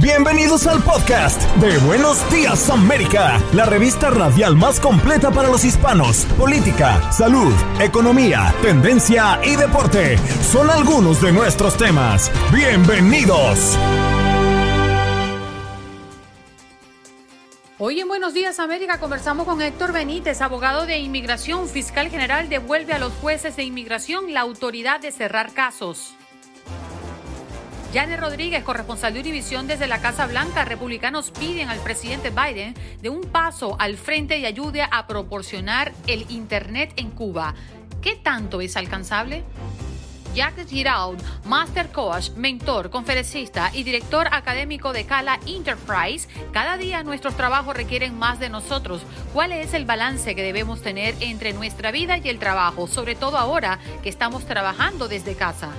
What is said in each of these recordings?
Bienvenidos al podcast de Buenos Días América, la revista radial más completa para los hispanos. Política, salud, economía, tendencia y deporte son algunos de nuestros temas. Bienvenidos. Hoy en Buenos Días América conversamos con Héctor Benítez, abogado de inmigración, fiscal general, devuelve a los jueces de inmigración la autoridad de cerrar casos. Janet Rodríguez, corresponsal de Univisión desde la Casa Blanca, republicanos piden al presidente Biden de un paso al frente y ayude a proporcionar el Internet en Cuba. ¿Qué tanto es alcanzable? Jacques Giraud, Master Coach, mentor, conferencista y director académico de Cala Enterprise, cada día nuestros trabajos requieren más de nosotros. ¿Cuál es el balance que debemos tener entre nuestra vida y el trabajo, sobre todo ahora que estamos trabajando desde casa?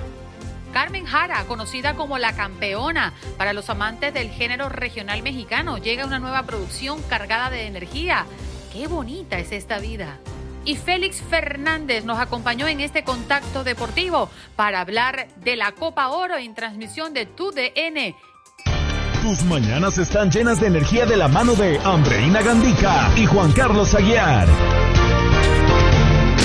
Carmen Jara, conocida como la campeona para los amantes del género regional mexicano, llega una nueva producción cargada de energía. ¡Qué bonita es esta vida! y Félix Fernández nos acompañó en este contacto deportivo para hablar de la Copa Oro en transmisión de TUDN. Tus mañanas están llenas de energía de la mano de Andreina Gandica y Juan Carlos Aguiar.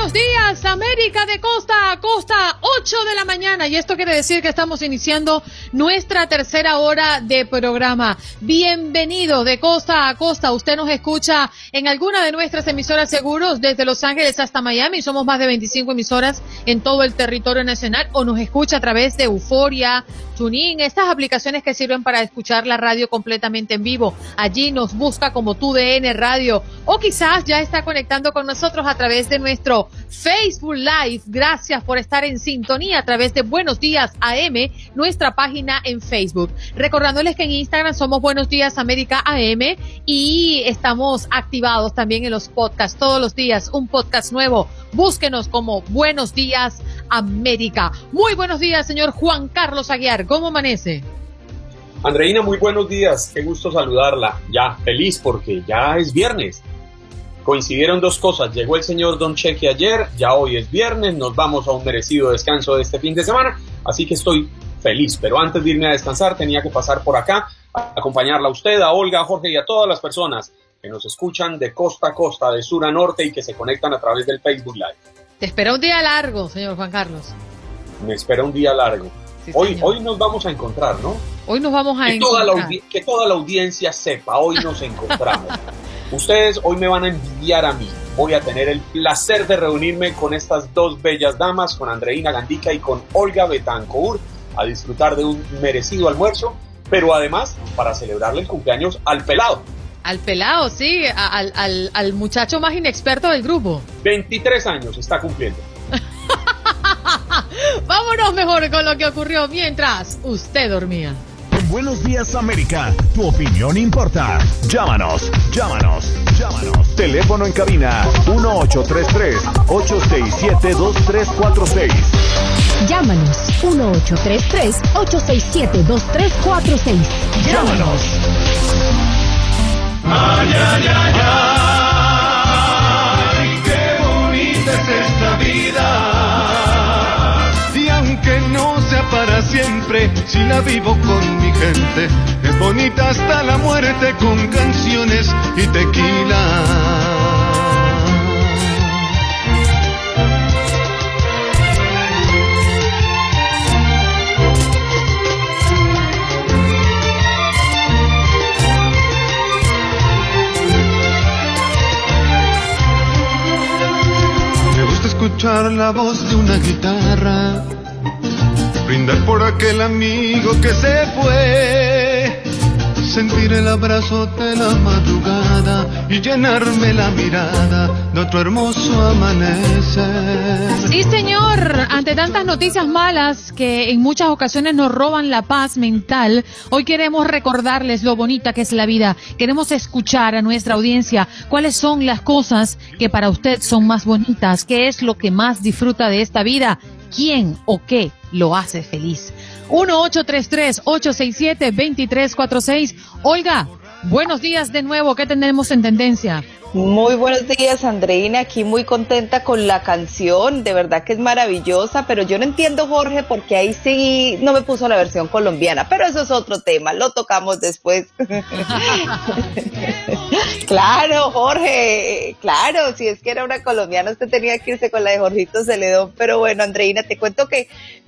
buenos días América de costa a costa, 8 de la mañana. Y esto quiere decir que estamos iniciando nuestra tercera hora de programa. Bienvenido de costa a costa, usted nos escucha en alguna de nuestras emisoras seguros desde Los Ángeles hasta Miami, somos más de 25 emisoras en todo el territorio nacional. O nos escucha a través de Euforia, TuneIn, estas aplicaciones que sirven para escuchar la radio completamente en vivo. Allí nos busca como TUDN Radio. O quizás ya está conectando con nosotros a través de nuestro Facebook Live. Gracias por estar en sintonía a través de Buenos Días AM, nuestra página en Facebook. Recordándoles que en Instagram somos Buenos Días América AM y estamos activados también en los podcasts todos los días, un podcast nuevo. Búsquenos como Buenos Días América. Muy buenos días, señor Juan Carlos Aguiar. ¿Cómo amanece? Andreina, muy buenos días. Qué gusto saludarla. Ya feliz porque ya es viernes. Coincidieron dos cosas. Llegó el señor Don Cheque ayer, ya hoy es viernes, nos vamos a un merecido descanso de este fin de semana, así que estoy feliz. Pero antes de irme a descansar tenía que pasar por acá, a acompañarla a usted, a Olga, a Jorge y a todas las personas que nos escuchan de costa a costa, de sur a norte y que se conectan a través del Facebook Live. Te espera un día largo, señor Juan Carlos. Me espera un día largo. Sí, hoy, señor. hoy nos vamos a encontrar, ¿no? Hoy nos vamos a que toda, la encontrar. que toda la audiencia sepa, hoy nos encontramos. Ustedes hoy me van a envidiar a mí. Voy a tener el placer de reunirme con estas dos bellas damas, con Andreina Gandica y con Olga Betancourt, a disfrutar de un merecido almuerzo, pero además para celebrarle el cumpleaños al pelado. Al pelado, sí, al, al, al muchacho más inexperto del grupo. 23 años está cumpliendo. Vámonos mejor con lo que ocurrió mientras usted dormía. En Buenos Días América, tu opinión importa. Llámanos, llámanos, llámanos. Teléfono en cabina 1833-867-2346. Llámanos 1833-867-2346. Llámanos. qué bonita es esta vida para siempre si la vivo con mi gente. Es bonita hasta la muerte con canciones y tequila. escuchar la voz de una guitarra brindar por aquel amigo que se fue, sentir el abrazo de la madrugada y llenarme la mirada de otro hermoso amanecer. Sí, señor. Ante tantas noticias malas que en muchas ocasiones nos roban la paz mental, hoy queremos recordarles lo bonita que es la vida. Queremos escuchar a nuestra audiencia cuáles son las cosas que para usted son más bonitas, qué es lo que más disfruta de esta vida, quién o qué lo hace feliz. 1-833-867-2346. Olga, buenos días de nuevo. ¿Qué tenemos en tendencia? Muy buenos días, Andreina. Aquí muy contenta con la canción. De verdad que es maravillosa, pero yo no entiendo, Jorge, porque ahí sí no me puso la versión colombiana. Pero eso es otro tema. Lo tocamos después. claro, Jorge. Claro, si es que era una colombiana, usted tenía que irse con la de Jorgito Celedón. Pero bueno, Andreina, te cuento que,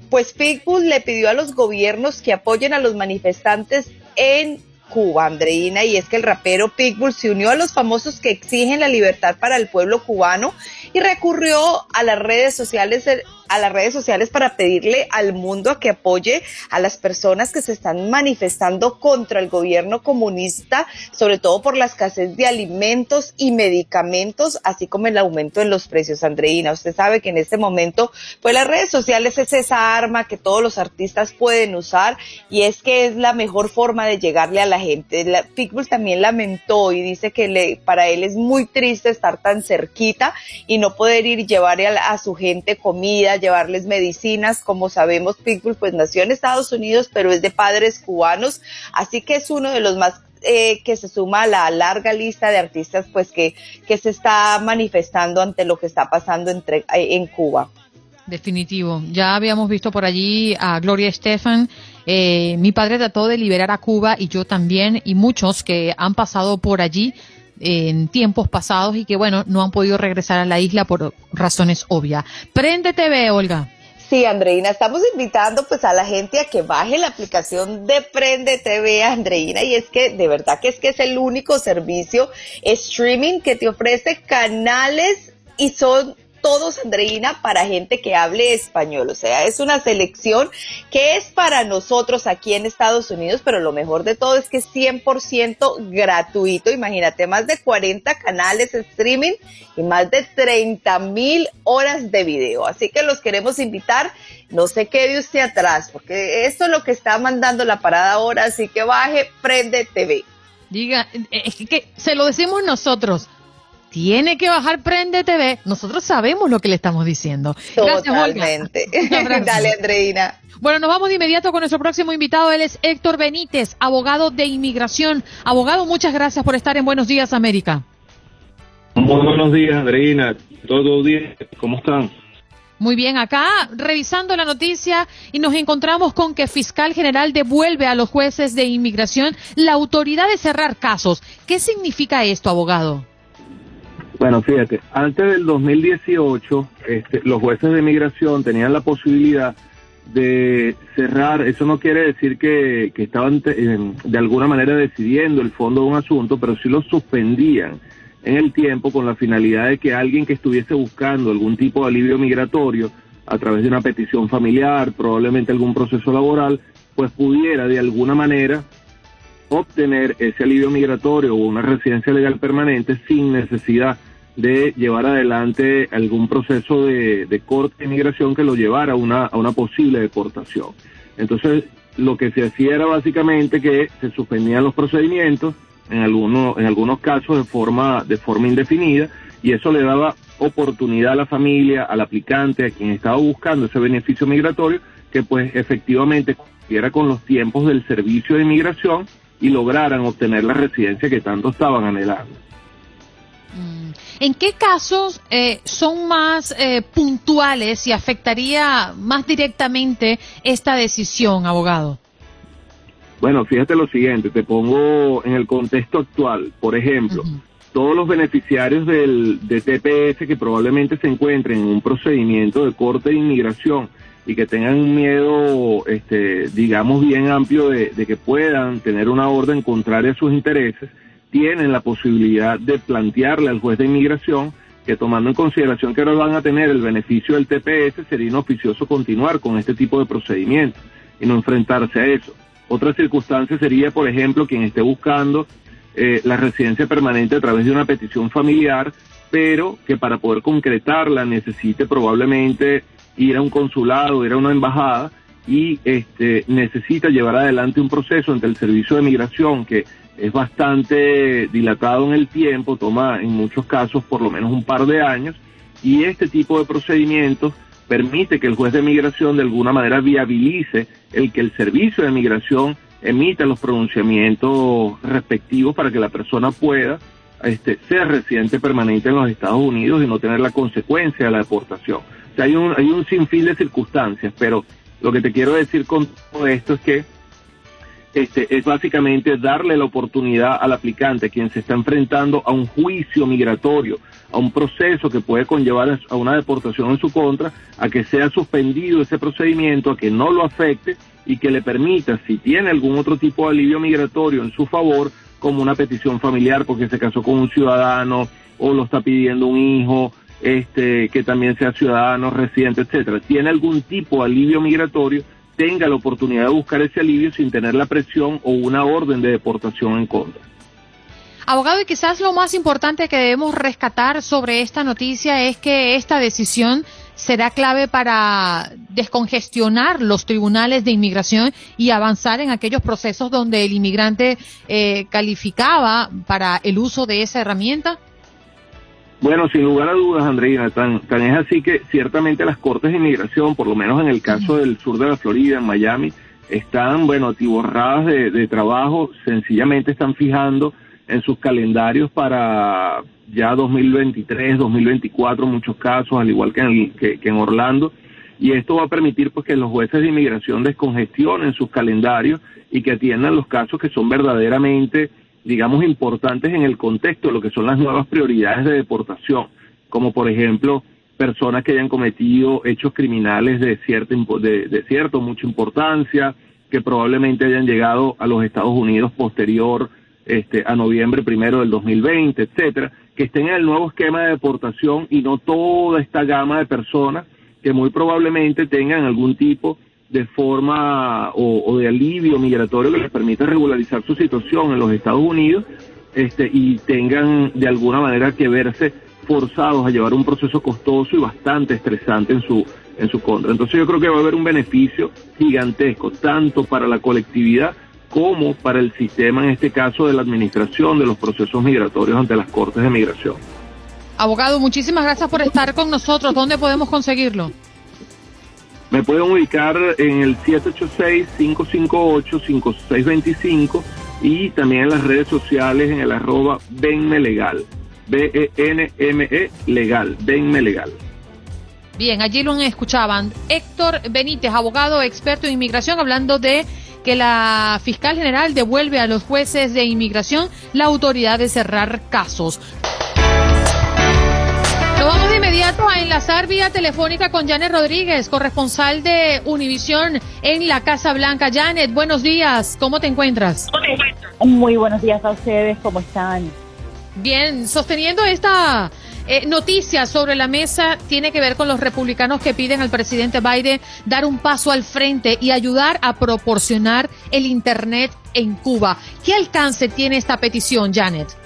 pues, Pitbull le pidió a los gobiernos que apoyen a los manifestantes en Cuba, Andreina, y es que el rapero Pitbull se unió a los famosos que exigen la libertad para el pueblo cubano y recurrió a las redes sociales a las redes sociales para pedirle al mundo a que apoye a las personas que se están manifestando contra el gobierno comunista, sobre todo por la escasez de alimentos y medicamentos, así como el aumento en los precios. Andreina, usted sabe que en este momento, pues las redes sociales es esa arma que todos los artistas pueden usar y es que es la mejor forma de llegarle a la gente. La, Pitbull también lamentó y dice que le, para él es muy triste estar tan cerquita y no poder ir y llevarle a, a su gente comida, llevarles medicinas. Como sabemos, Pitbull pues nació en Estados Unidos, pero es de padres cubanos, así que es uno de los más eh, que se suma a la larga lista de artistas pues que, que se está manifestando ante lo que está pasando entre, eh, en Cuba. Definitivo. Ya habíamos visto por allí a Gloria Estefan. Eh, mi padre trató de liberar a Cuba y yo también y muchos que han pasado por allí en tiempos pasados y que bueno, no han podido regresar a la isla por razones obvias. Prende TV, Olga. Sí, Andreina, estamos invitando pues a la gente a que baje la aplicación de Prende TV, Andreina, y es que de verdad que es que es el único servicio streaming que te ofrece canales y son todos, Andreina, para gente que hable español. O sea, es una selección que es para nosotros aquí en Estados Unidos, pero lo mejor de todo es que es 100% gratuito. Imagínate, más de 40 canales streaming y más de 30 mil horas de video. Así que los queremos invitar. No se quede usted atrás, porque esto es lo que está mandando la parada ahora. Así que baje, prende TV. Diga, es que se lo decimos nosotros tiene que bajar Prende TV. Nosotros sabemos lo que le estamos diciendo. Gracias, Totalmente. Dale, Andreina. Bueno, nos vamos de inmediato con nuestro próximo invitado. Él es Héctor Benítez, abogado de inmigración. Abogado, muchas gracias por estar en Buenos Días, América. Muy buenos días, Andreina. Todo bien. ¿Cómo están? Muy bien, acá revisando la noticia y nos encontramos con que fiscal general devuelve a los jueces de inmigración la autoridad de cerrar casos. ¿Qué significa esto, abogado? Bueno, fíjate, antes del 2018, este, los jueces de migración tenían la posibilidad de cerrar, eso no quiere decir que, estaban de alguna manera decidiendo el fondo de un asunto, pero sí lo suspendían en el tiempo con la finalidad de que alguien que estuviese buscando algún tipo de alivio migratorio a través de una petición familiar, probablemente algún proceso laboral, pues pudiera de alguna manera obtener ese alivio migratorio o una residencia legal permanente sin necesidad llevar adelante algún proceso de, corte de inmigración que lo llevara a una, a una posible deportación. Entonces, lo que se hacía era básicamente que se suspendían los procedimientos, en algunos, en algunos casos de forma, de forma indefinida, y eso le daba oportunidad a la familia, al aplicante, a quien estaba buscando ese beneficio migratorio, que pues efectivamente cumpliera con los tiempos del servicio de inmigración y lograran obtener la residencia que tanto estaban anhelando. Mm. ¿En qué casos eh, son más eh, puntuales y afectaría más directamente esta decisión, abogado? Bueno, fíjate lo siguiente, te pongo en el contexto actual. Por ejemplo, todos los beneficiarios del, de TPS que probablemente se encuentren en un procedimiento de corte de inmigración y que tengan un miedo, este, digamos, bien amplio de, de que puedan tener una orden contraria a sus intereses, tienen la posibilidad de plantearle al juez de inmigración que tomando en consideración que ahora van a tener el beneficio del TPS, sería inoficioso continuar con este tipo de procedimientos y no enfrentarse a eso. Otra circunstancia sería, por ejemplo, quien esté buscando eh, la residencia permanente a través de una petición familiar, pero que para poder concretarla necesite probablemente ir a un consulado, ir a una embajada y este, necesita llevar adelante un proceso ante el Servicio de Migración que es bastante dilatado en el tiempo, toma en muchos casos por lo menos un par de años, y este tipo de procedimientos permite que el juez de migración de alguna manera viabilice el que el servicio de migración emita los pronunciamientos respectivos para que la persona pueda este, ser residente permanente en los Estados Unidos y no tener la consecuencia de la deportación. O sea, hay un, hay un sinfín de circunstancias, pero lo que te quiero decir con todo esto es que este, es básicamente darle la oportunidad al aplicante, quien se está enfrentando a un juicio migratorio, a un proceso que puede conllevar a una deportación en su contra, a que sea suspendido ese procedimiento, a que no lo afecte y que le permita, si tiene algún otro tipo de alivio migratorio en su favor, como una petición familiar porque se casó con un ciudadano o lo está pidiendo un hijo, este, que también sea ciudadano, residente, etcétera, tiene algún tipo de alivio migratorio, tenga la oportunidad de buscar ese alivio sin tener la presión o una orden de deportación en contra. Abogado, y quizás lo más importante que debemos rescatar sobre esta noticia es que esta decisión será clave para descongestionar los tribunales de inmigración y avanzar en aquellos procesos donde el inmigrante eh, calificaba para el uso de esa herramienta. Bueno, sin lugar a dudas, Andreina, tan, tan es así que ciertamente las cortes de inmigración, por lo menos en el caso del sur de la Florida, en Miami, están, bueno, atiborradas de, trabajo, sencillamente están fijando en sus calendarios para ya 2023, 2024, muchos casos, al igual que en, que, en Orlando, y esto va a permitir pues que los jueces de inmigración descongestionen sus calendarios y que atiendan los casos que son verdaderamente digamos, importantes en el contexto de lo que son las nuevas prioridades de deportación, como por ejemplo personas que hayan cometido hechos criminales de cierta de, cierto mucha importancia, que probablemente hayan llegado a los Estados Unidos posterior este, a noviembre primero del 2020, etcétera, que estén en el nuevo esquema de deportación y no toda esta gama de personas que muy probablemente tengan algún tipo de forma o, de alivio migratorio que les permita regularizar su situación en los Estados Unidos este, y tengan de alguna manera que verse forzados a llevar un proceso costoso y bastante estresante en su, en su contra. Entonces yo creo que va a haber un beneficio gigantesco, tanto para la colectividad como para el sistema, en este caso de la administración de los procesos migratorios ante las Cortes de Migración. Abogado, muchísimas gracias por estar con nosotros. ¿Dónde podemos conseguirlo? Me pueden ubicar en el 786-558-5625 y también en las redes sociales en el arroba Benme Legal. B-E-N-M-E Legal. Benme Legal. Bien, allí lo escuchaban. Héctor Benítez, abogado experto en inmigración, hablando de que la fiscal general devuelve a los jueces de inmigración la autoridad de cerrar casos. Nos vamos de inmediato a enlazar vía telefónica con Janet Rodríguez, corresponsal de Univisión en la Casa Blanca. Janet, buenos días. ¿Cómo te encuentras? Muy buenos días a ustedes. ¿Cómo están? Bien, sosteniendo esta eh, noticia sobre la mesa tiene que ver con los republicanos que piden al presidente Biden dar un paso al frente y ayudar a proporcionar el Internet en Cuba. ¿Qué alcance tiene esta petición, Janet?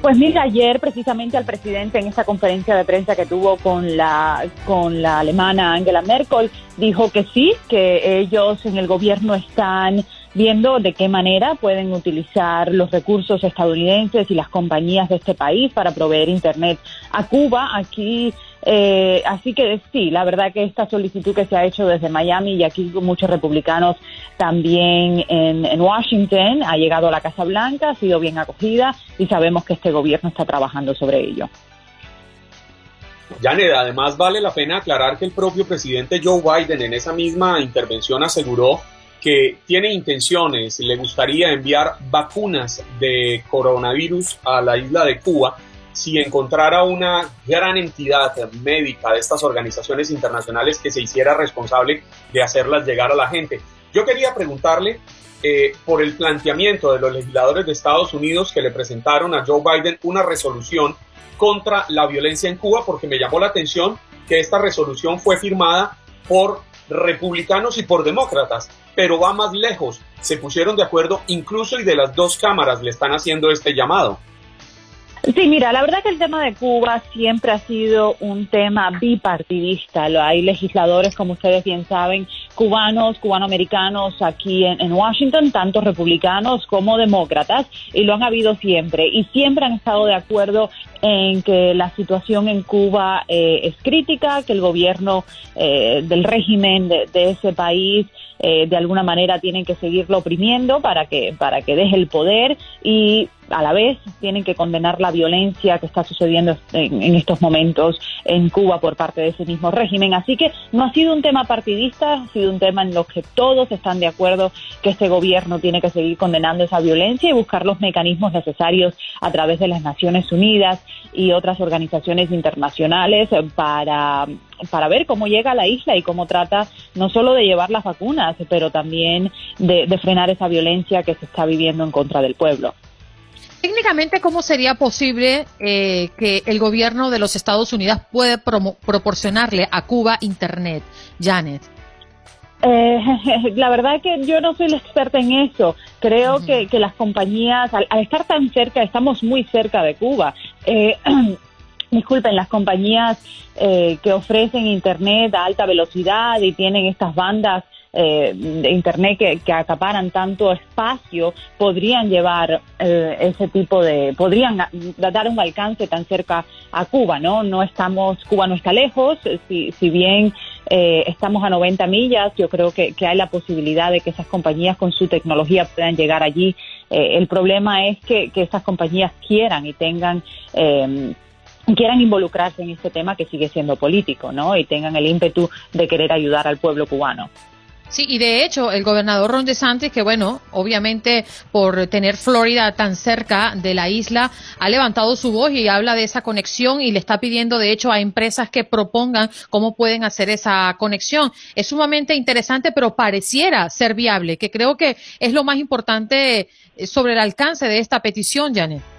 Pues mira, ayer precisamente al presidente en esta conferencia de prensa que tuvo con la con la alemana Angela Merkel dijo que sí, que ellos en el gobierno están viendo de qué manera pueden utilizar los recursos estadounidenses y las compañías de este país para proveer internet a Cuba. Aquí eh, así que sí, la verdad que esta solicitud que se ha hecho desde Miami y aquí muchos republicanos también en, Washington ha llegado a la Casa Blanca, ha sido bien acogida y sabemos que este gobierno está trabajando sobre ello. Janet, además vale la pena aclarar que el propio presidente Joe Biden en esa misma intervención aseguró que tiene intenciones, le gustaría enviar vacunas de coronavirus a la isla de Cuba si encontrara una gran entidad médica de estas organizaciones internacionales que se hiciera responsable de hacerlas llegar a la gente. Yo quería preguntarle eh, por el planteamiento de los legisladores de Estados Unidos que le presentaron a Joe Biden una resolución contra la violencia en Cuba, porque me llamó la atención que esta resolución fue firmada por republicanos y por demócratas, pero va más lejos. Se pusieron de acuerdo incluso y de las dos cámaras le están haciendo este llamado. Sí, mira, la verdad que el tema de Cuba siempre ha sido un tema bipartidista. Hay legisladores, como ustedes bien saben, cubanos, cubanoamericanos aquí en, Washington, tanto republicanos como demócratas, y lo han habido siempre. Y siempre han estado de acuerdo en que la situación en Cuba eh, es crítica, que el gobierno eh, del régimen de, ese país eh, de alguna manera tienen que seguirlo oprimiendo para que para que deje el poder y a la vez tienen que condenar la violencia que está sucediendo en, estos momentos en Cuba por parte de ese mismo régimen. Así que no ha sido un tema partidista, ha sido un tema en lo que todos están de acuerdo que este gobierno tiene que seguir condenando esa violencia y buscar los mecanismos necesarios a través de las Naciones Unidas y otras organizaciones internacionales para para ver cómo llega a la isla y cómo trata no solo de llevar las vacunas, pero también de frenar esa violencia que se está viviendo en contra del pueblo. Técnicamente, ¿cómo sería posible eh, que el gobierno de los Estados Unidos pueda proporcionarle a Cuba Internet, Janet? Eh, la verdad es que yo no soy la experta en eso. Creo que, las compañías, al, estar tan cerca, estamos muy cerca de Cuba. Eh, disculpen, las compañías eh, que ofrecen Internet a alta velocidad y tienen estas bandas eh, de Internet que, acaparan tanto espacio podrían llevar eh, ese tipo de, podrían dar un alcance tan cerca a Cuba, ¿no? No estamos, Cuba no está lejos, si, si bien eh, estamos a 90 millas, yo creo que, hay la posibilidad de que esas compañías con su tecnología puedan llegar allí. el problema es que, que esas compañías quieran y tengan quieran involucrarse en este tema que sigue siendo político, ¿no? Y tengan el ímpetu de querer ayudar al pueblo cubano. Sí, y de hecho, el gobernador Ron DeSantis, que bueno, obviamente por tener Florida tan cerca de la isla, ha levantado su voz y habla de esa conexión y le está pidiendo, de hecho, a empresas que propongan cómo pueden hacer esa conexión. Es sumamente interesante, pero pareciera ser viable, que creo que es lo más importante eh, sobre el alcance de esta petición, Janet.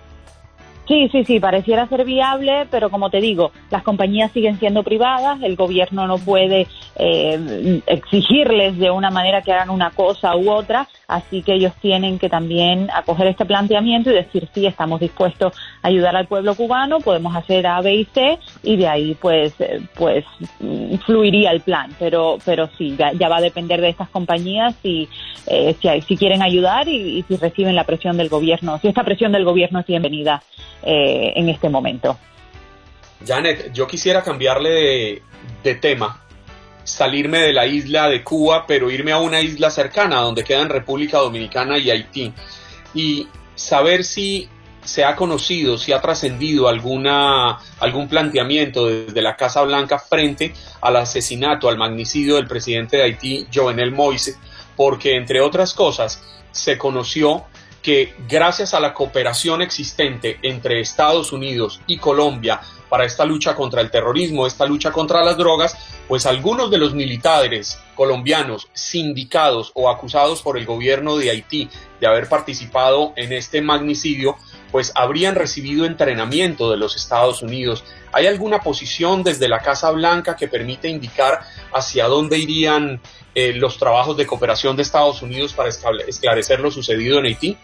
Sí, sí, sí, pareciera ser viable, pero como te digo, las compañías siguen siendo privadas, el gobierno no puede eh, exigirles de una manera que hagan una cosa u otra, así que ellos tienen que también acoger este planteamiento y decir, sí, estamos dispuestos a ayudar al pueblo cubano, podemos hacer A, B y C, y de ahí pues, eh, pues mm, fluiría el plan, pero, pero sí, ya, va a depender de estas compañías si, eh, si, si, quieren ayudar y, y si reciben la presión del gobierno, si esta presión del gobierno es bienvenida eh, en este momento. Janet, yo quisiera cambiarle de, tema, salirme de la isla de Cuba, pero irme a una isla cercana donde quedan República Dominicana y Haití y saber si se ha conocido, si ha trascendido alguna algún planteamiento desde la Casa Blanca frente al asesinato, al magnicidio del presidente de Haití, Jovenel Moise, porque entre otras cosas se conoció que gracias a la cooperación existente entre Estados Unidos y Colombia para esta lucha contra el terrorismo, esta lucha contra las drogas, pues algunos de los militares colombianos sindicados o acusados por el gobierno de Haití de haber participado en este magnicidio, pues habrían recibido entrenamiento de los Estados Unidos. ¿Hay alguna posición desde la Casa Blanca que permite indicar hacia dónde irían eh, los trabajos de cooperación de Estados Unidos para esclarecer lo sucedido en Haití?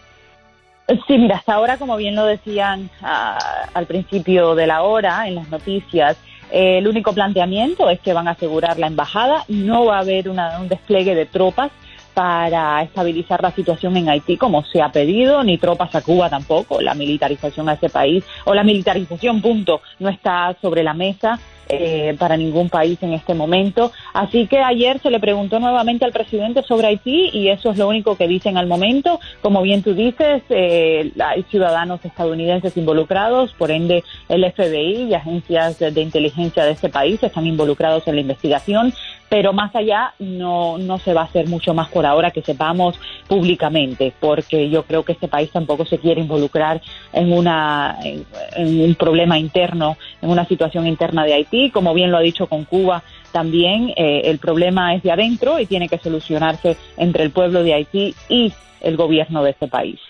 Sí, mira, hasta ahora, como bien lo decían ah, al principio de la hora en las noticias, eh, el único planteamiento es que van a asegurar la embajada, no va a haber un despliegue de tropas para estabilizar la situación en Haití como se ha pedido, ni tropas a Cuba tampoco, la militarización a ese país, o la militarización, punto, no está sobre la mesa. Eh, para ningún país en este momento. Así que ayer se le preguntó nuevamente al presidente sobre Haití y eso es lo único que dicen al momento. Como bien tú dices, eh, hay ciudadanos estadounidenses involucrados, por ende el FBI y agencias de, inteligencia de ese país están involucrados en la investigación, pero más allá no, no se va a hacer mucho más por ahora que sepamos públicamente, porque yo creo que este país tampoco se quiere involucrar en, una, en un problema interno en una situación interna de Haití, como bien lo ha dicho con Cuba también, eh, el problema es de adentro y tiene que solucionarse entre el pueblo de Haití y el gobierno de este país.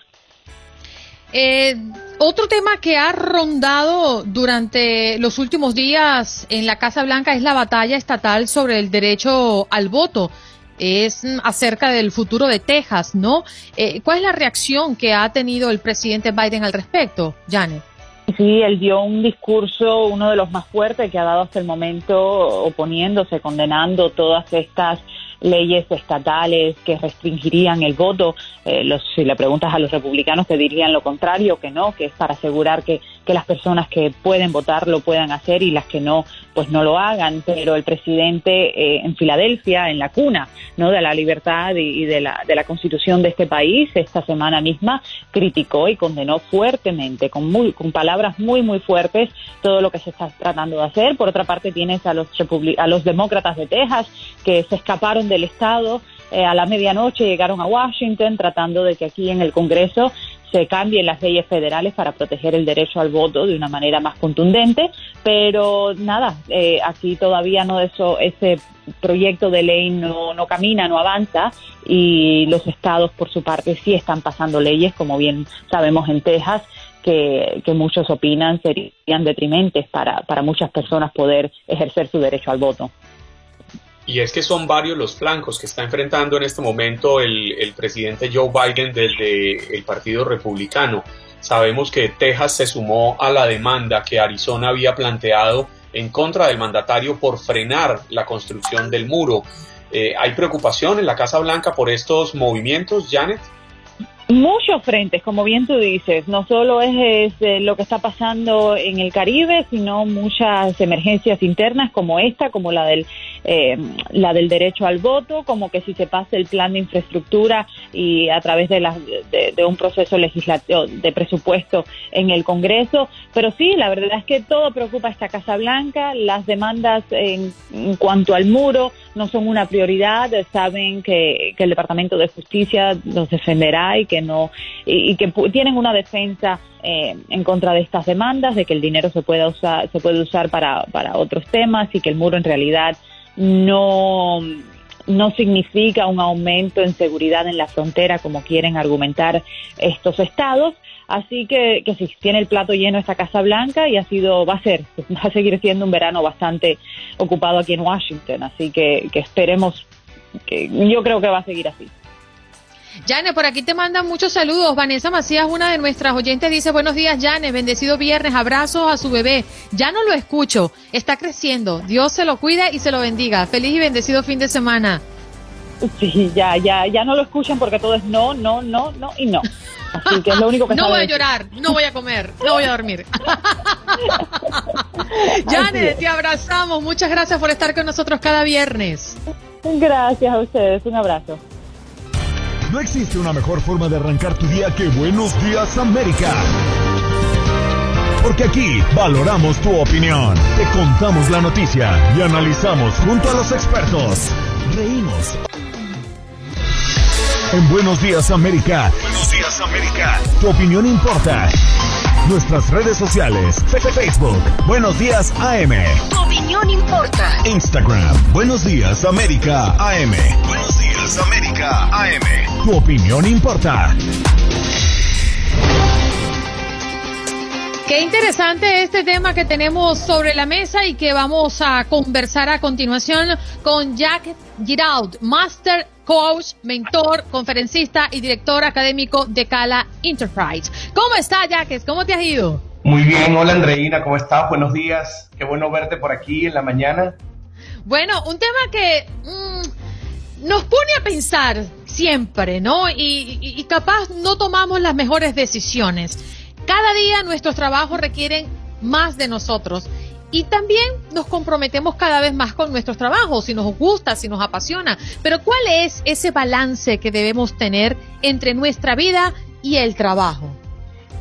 Eh, otro tema que ha rondado durante los últimos días en la Casa Blanca es la batalla estatal sobre el derecho al voto. Es acerca del futuro de Texas, ¿no? Eh, ¿Cuál es la reacción que ha tenido el presidente Biden al respecto, Janet? Sí, él dio un discurso, uno de los más fuertes que ha dado hasta el momento, oponiéndose, condenando todas estas leyes estatales que restringirían el voto. Eh, los, si le preguntas a los republicanos te dirían lo contrario, que no, que es para asegurar que, que las personas que pueden votar lo puedan hacer y las que no, pues no lo hagan. Pero el presidente eh, en Filadelfia, en la cuna no de la libertad y, de, la, de la constitución de este país, esta semana misma criticó y condenó fuertemente, con, muy, con palabras muy, muy fuertes, todo lo que se está tratando de hacer. Por otra parte, tienes a los, a los demócratas de Texas que se escaparon del Estado. Eh, a la medianoche llegaron a Washington tratando de que aquí en el Congreso se cambien las leyes federales para proteger el derecho al voto de una manera más contundente, pero nada, eh, aquí todavía no eso, ese proyecto de ley no, no camina, no avanza y los estados por su parte sí están pasando leyes, como bien sabemos en Texas, que, que, muchos opinan serían detrimentes para, para muchas personas poder ejercer su derecho al voto. Y es que son varios los flancos que está enfrentando en este momento el, el presidente Joe Biden desde el Partido Republicano. Sabemos que Texas se sumó a la demanda que Arizona había planteado en contra del mandatario por frenar la construcción del muro. Eh, ¿Hay preocupación en la Casa Blanca por estos movimientos, Janet? Muchos frentes, como bien tú dices, no solo es, eh, lo que está pasando en el Caribe, sino muchas emergencias internas como esta, como la del, eh, la del derecho al voto, como que si se pasa el plan de infraestructura y a través de, la, de, un proceso legislativo de presupuesto en el Congreso. Pero sí, la verdad es que todo preocupa a esta Casa Blanca, las demandas en, en cuanto al muro no son una prioridad, saben que, que el Departamento de Justicia los defenderá y que no y, que tienen una defensa eh, en contra de estas demandas, de que el dinero se pueda usar, se puede usar para, para otros temas y que el muro en realidad no no significa un aumento en seguridad en la frontera como quieren argumentar estos estados. Así que, que sí, tiene el plato lleno esta Casa Blanca y ha sido, va a ser, va a seguir siendo un verano bastante ocupado aquí en Washington. Así que, que esperemos, que yo creo que va a seguir así. Yane, por aquí te mandan muchos saludos. Vanessa Macías, una de nuestras oyentes, dice, buenos días, Yane, bendecido viernes, abrazos a su bebé. Ya no lo escucho, está creciendo. Dios se lo cuida y se lo bendiga. Feliz y bendecido fin de semana. Sí, ya, ya, ya no lo escuchan porque todo es no, no, no, no y no. Así que es lo único que No voy a llorar, no voy a comer, no voy a dormir. Yane, te abrazamos. Muchas gracias por estar con nosotros cada viernes. Gracias a ustedes, un abrazo. No existe una mejor forma de arrancar tu día que Buenos Días América. Porque aquí valoramos tu opinión, te contamos la noticia y analizamos junto a los expertos. Reímos. En Buenos Días América. Buenos Días América. Tu opinión importa. Nuestras redes sociales. Facebook. Buenos Días AM. Tu opinión importa. Instagram. Buenos Días América AM. Buenos Días América AM. Tu opinión importa. Qué interesante este tema que tenemos sobre la mesa y que vamos a conversar a continuación con Jack Giraud, Master Coach, mentor, conferencista y director académico de Cala Enterprise. ¿Cómo está, Jack? ¿Cómo te has ido? Muy bien, hola Andreina, ¿cómo estás? Buenos días, qué bueno verte por aquí en la mañana. Bueno, un tema que mm, nos pone a pensar siempre, ¿no? y capaz no tomamos las mejores decisiones. Cada día nuestros trabajos requieren más de nosotros y también nos comprometemos cada vez más con nuestros trabajos, si nos gusta, si nos apasiona. Pero ¿cuál es ese balance que debemos tener entre nuestra vida y el trabajo?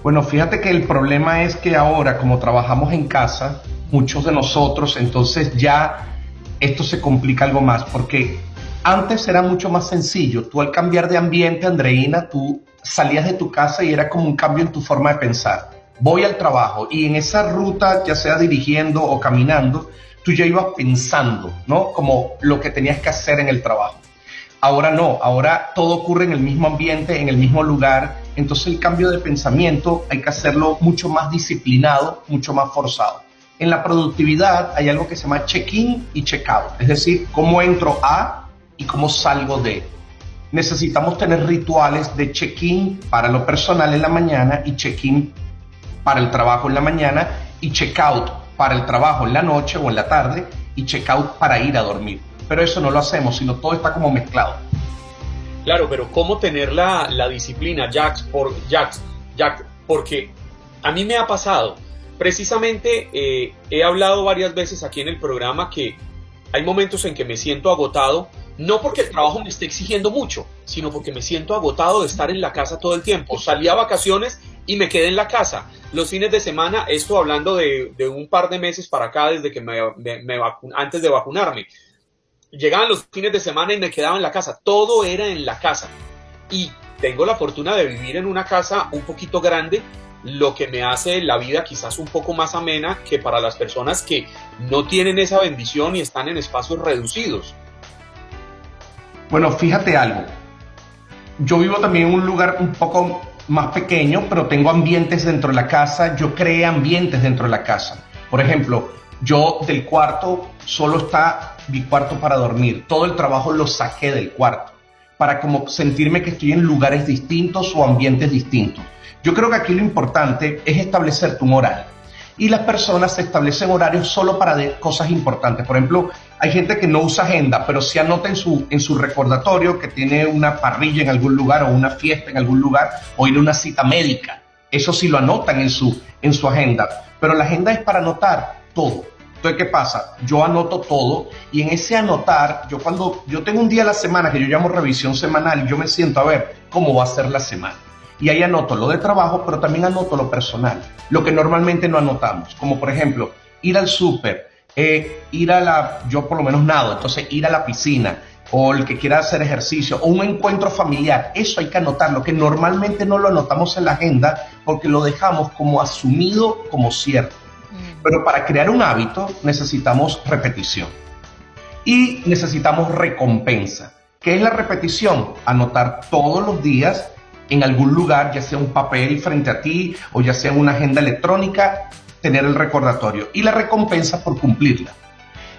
Bueno, fíjate que el problema es que ahora, como trabajamos en casa, muchos de nosotros, entonces ya esto se complica algo más, porque antes era mucho más sencillo. Tú al cambiar de ambiente, Andreina, tú salías de tu casa y era como un cambio en tu forma de pensar. Voy al trabajo y en esa ruta, ya sea dirigiendo o caminando, tú ya ibas pensando, ¿no? Como lo que tenías que hacer en el trabajo. Ahora no, ahora todo ocurre en el mismo ambiente, en el mismo lugar, entonces el cambio de pensamiento hay que hacerlo mucho más disciplinado, mucho más forzado. En la productividad hay algo que se llama check-in y check-out, es decir, cómo entro a y cómo salgo de. Necesitamos tener rituales de check-in para lo personal en la mañana y check-in para el trabajo en la mañana y check-out para el trabajo en la noche o en la tarde y check-out para ir a dormir. Pero eso no lo hacemos, sino todo está como mezclado. Claro, pero ¿cómo tener la, la disciplina, Jax, por, Jack? Porque a mí me ha pasado Precisamente eh, he hablado varias veces aquí en el programa que hay momentos en que me siento agotado, no porque el trabajo me esté exigiendo mucho, sino porque me siento agotado de estar en la casa todo el tiempo. Salí a vacaciones y me quedé en la casa. Los fines de semana, esto hablando de, un par de meses para acá, desde que me, antes de vacunarme, llegaban los fines de semana y me quedaba en la casa. Todo era en la casa. Y tengo la fortuna de vivir en una casa un poquito grande lo que me hace la vida quizás un poco más amena que para las personas que no tienen esa bendición y están en espacios reducidos. Bueno, fíjate algo. Yo vivo también en un lugar un poco más pequeño, pero tengo ambientes dentro de la casa, yo creé ambientes dentro de la casa. Por ejemplo, yo del cuarto solo está mi cuarto para dormir. Todo el trabajo lo saqué del cuarto para como sentirme que estoy en lugares distintos o ambientes distintos. Yo creo que aquí lo importante es establecer tu moral. Y las personas establecen horarios solo para cosas importantes. Por ejemplo, hay gente que no usa agenda, pero se anota en su, en su recordatorio que tiene una parrilla en algún lugar o una fiesta en algún lugar o ir a una cita médica. Eso sí lo anotan en su, en su agenda. Pero la agenda es para anotar todo. Entonces, ¿qué pasa? Yo anoto todo y en ese anotar, yo cuando yo tengo un día a la semana que yo llamo revisión semanal, yo me siento a ver cómo va a ser la semana y ahí anoto lo de trabajo, pero también anoto lo personal, lo que normalmente no anotamos, como por ejemplo ir al súper, eh, ir a la, yo por lo menos nado, entonces ir a la piscina o el que quiera hacer ejercicio o un encuentro familiar, eso hay que anotarlo, que normalmente no lo anotamos en la agenda porque lo dejamos como asumido como cierto. Mm. Pero para crear un hábito necesitamos repetición y necesitamos recompensa. ¿Qué es la repetición? Anotar todos los días en algún lugar, ya sea un papel frente a ti o ya sea una agenda electrónica, tener el recordatorio y la recompensa por cumplirla.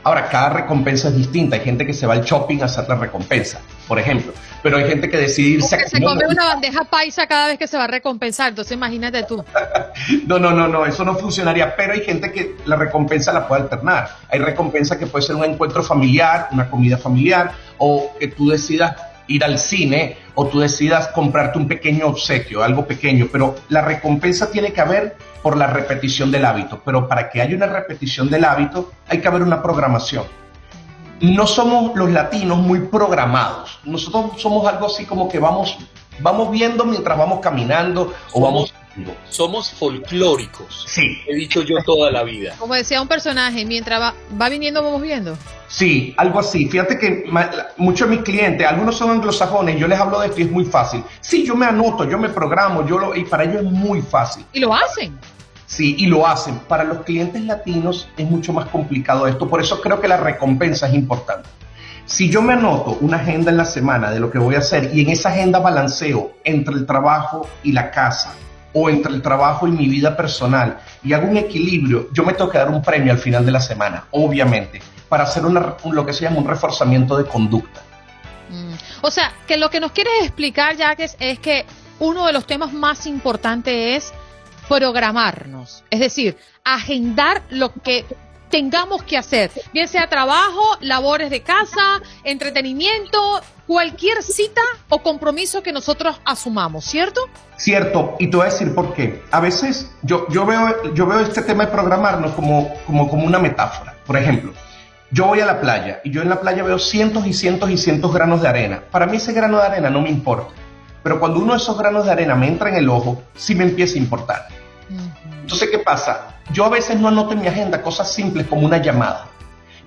Ahora, cada recompensa es distinta. Hay gente que se va al shopping a hacer la recompensa, por ejemplo. Pero hay gente que decide irse que se come una bandeja paisa cada vez que se va a recompensar. Entonces, imagínate tú. no, no, no, no. Eso no funcionaría. Pero hay gente que la recompensa la puede alternar. Hay recompensa que puede ser un encuentro familiar, una comida familiar, o que tú decidas ir al cine o tú decidas comprarte un pequeño obsequio, algo pequeño, pero la recompensa tiene que haber por la repetición del hábito, pero para que haya una repetición del hábito hay que haber una programación. No somos los latinos muy programados, nosotros somos algo así como que vamos, vamos viendo mientras vamos caminando o vamos somos folclóricos. Sí. He dicho yo toda la vida. Como decía un personaje, mientras va, va viniendo, vamos viendo. Sí, algo así. Fíjate que muchos de mis clientes, algunos son anglosajones, yo les hablo de esto y es muy fácil. Sí, yo me anoto, yo me programo, yo lo, y para ellos es muy fácil. ¿Y lo hacen? Sí, y lo hacen. Para los clientes latinos es mucho más complicado esto, por eso creo que la recompensa es importante. Si yo me anoto una agenda en la semana de lo que voy a hacer y en esa agenda balanceo entre el trabajo y la casa, o entre el trabajo y mi vida personal y hago un equilibrio, yo me tengo que dar un premio al final de la semana, obviamente, para hacer una, lo que se llama un reforzamiento de conducta. Mm. O sea, que lo que nos quieres explicar, Jacques, es que uno de los temas más importantes es programarnos, es decir, agendar lo que tengamos que hacer, bien sea trabajo, labores de casa, entretenimiento, cualquier cita o compromiso que nosotros asumamos, ¿cierto? Cierto, y te voy a decir por qué. A veces yo, yo, veo, yo veo este tema de programarnos como, como, como una metáfora. Por ejemplo, yo voy a la playa y yo en la playa veo cientos y cientos y cientos granos de arena. Para mí ese grano de arena no me importa, pero cuando uno de esos granos de arena me entra en el ojo, sí me empieza a importar. Entonces, ¿qué pasa? Yo a veces no anoto en mi agenda cosas simples como una llamada,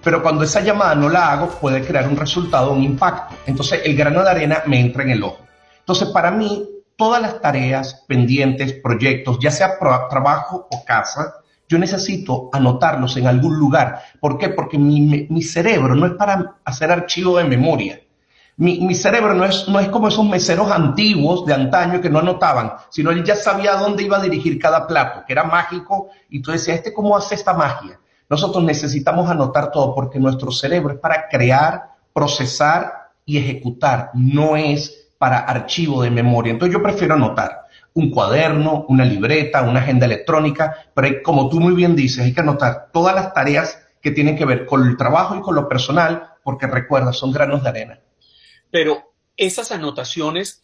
pero cuando esa llamada no la hago puede crear un resultado, un impacto. Entonces el grano de arena me entra en el ojo. Entonces para mí todas las tareas pendientes, proyectos, ya sea trabajo o casa, yo necesito anotarlos en algún lugar. ¿Por qué? Porque mi, mi cerebro no es para hacer archivo de memoria. Mi, cerebro no es, no es como esos meseros antiguos de antaño que no anotaban, sino él ya sabía dónde iba a dirigir cada plato, que era mágico, y tú decías, ¿este cómo hace esta magia? Nosotros necesitamos anotar todo porque nuestro cerebro es para crear, procesar y ejecutar, no es para archivo de memoria. Entonces yo prefiero anotar un cuaderno, una libreta, una agenda electrónica, pero como tú muy bien dices, hay que anotar todas las tareas que tienen que ver con el trabajo y con lo personal, porque recuerda, son granos de arena. Pero esas anotaciones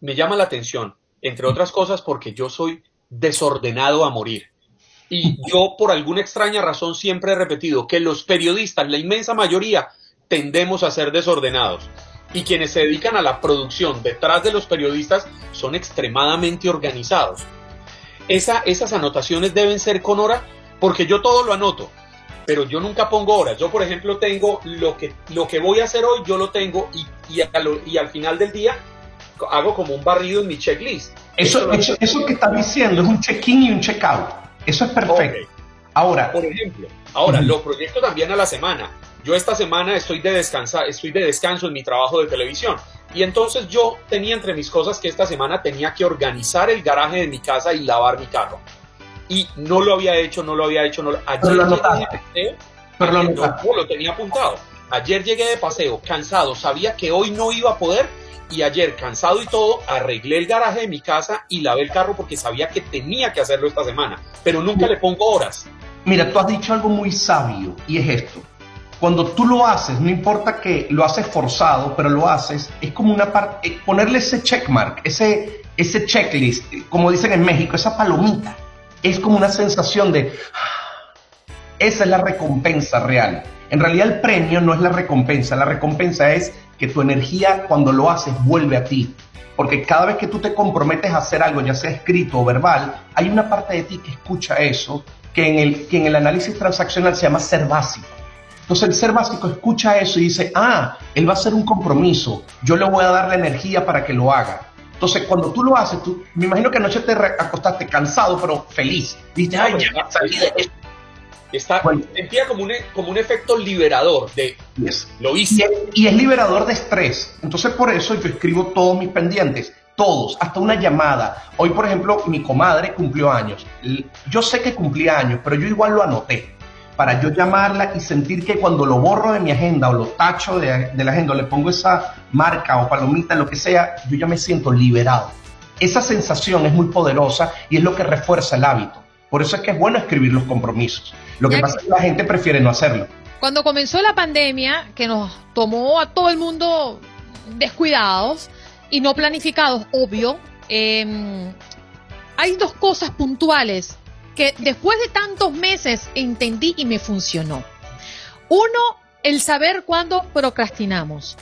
me llaman la atención, entre otras cosas porque yo soy desordenado a morir. Y yo por alguna extraña razón siempre he repetido que los periodistas, la inmensa mayoría, tendemos a ser desordenados. Y quienes se dedican a la producción detrás de los periodistas son extremadamente organizados. Esa, esas anotaciones deben ser con hora porque yo todo lo anoto, pero yo nunca pongo horas. Yo, por ejemplo, tengo lo que, lo que voy a hacer hoy, yo lo tengo y, y, al final del día hago como un barrido en mi checklist. Eso, eso, eso que estás diciendo es un check-in y un check-out. Eso es perfecto. Ahora. Por ejemplo, ahora, lo proyecto también a la semana. Yo esta semana estoy de, descansa, estoy de descanso en mi trabajo de televisión. Y entonces yo tenía entre mis cosas que esta semana tenía que organizar el garaje de mi casa y lavar mi carro. Y no lo había hecho, no lo había hecho. No lo... Ayer lo Pero lo, no, lo tenía apuntado. Ayer llegué de paseo, cansado, sabía que hoy no iba a poder y ayer, cansado y todo, arreglé el garaje de mi casa y lavé el carro porque sabía que tenía que hacerlo esta semana, pero nunca le pongo horas. Mira, tú has dicho algo muy sabio y es esto. Cuando tú lo haces, no importa que lo haces forzado, pero lo haces, es como una parte, eh, ponerle ese checkmark, ese, ese checklist, como dicen en México, esa palomita. Es como una sensación de, esa es la recompensa real. En realidad el premio no es la recompensa, la recompensa es que tu energía cuando lo haces vuelve a ti. Porque cada vez que tú te comprometes a hacer algo, ya sea escrito o verbal, hay una parte de ti que escucha eso, que en el, que en el análisis transaccional se llama ser básico. Entonces el ser básico escucha eso y dice, ah, él va a hacer un compromiso, yo le voy a dar la energía para que lo haga. Entonces cuando tú lo haces, tú, me imagino que anoche te acostaste cansado pero feliz. Dices, ay, ya salí de esto Está, sentía como un, como un efecto liberador de lo hice. Y es, liberador de estrés. Entonces por eso yo escribo todos mis pendientes, todos, hasta una llamada. Hoy, por ejemplo, mi comadre cumplió años. Yo sé que cumplía años, pero yo igual lo anoté para yo llamarla y sentir que cuando lo borro de mi agenda o lo tacho de, de la agenda o le pongo esa marca o palomita, lo que sea, yo ya me siento liberado. Esa sensación es muy poderosa y es lo que refuerza el hábito. Por eso es que es bueno escribir los compromisos. Lo que pasa es que la gente prefiere no hacerlo. Cuando comenzó la pandemia, que nos tomó a todo el mundo descuidados y no planificados, obvio, em, hay dos cosas puntuales que después de tantos meses entendí y me funcionó. Uno, el saber cuándo procrastinamos.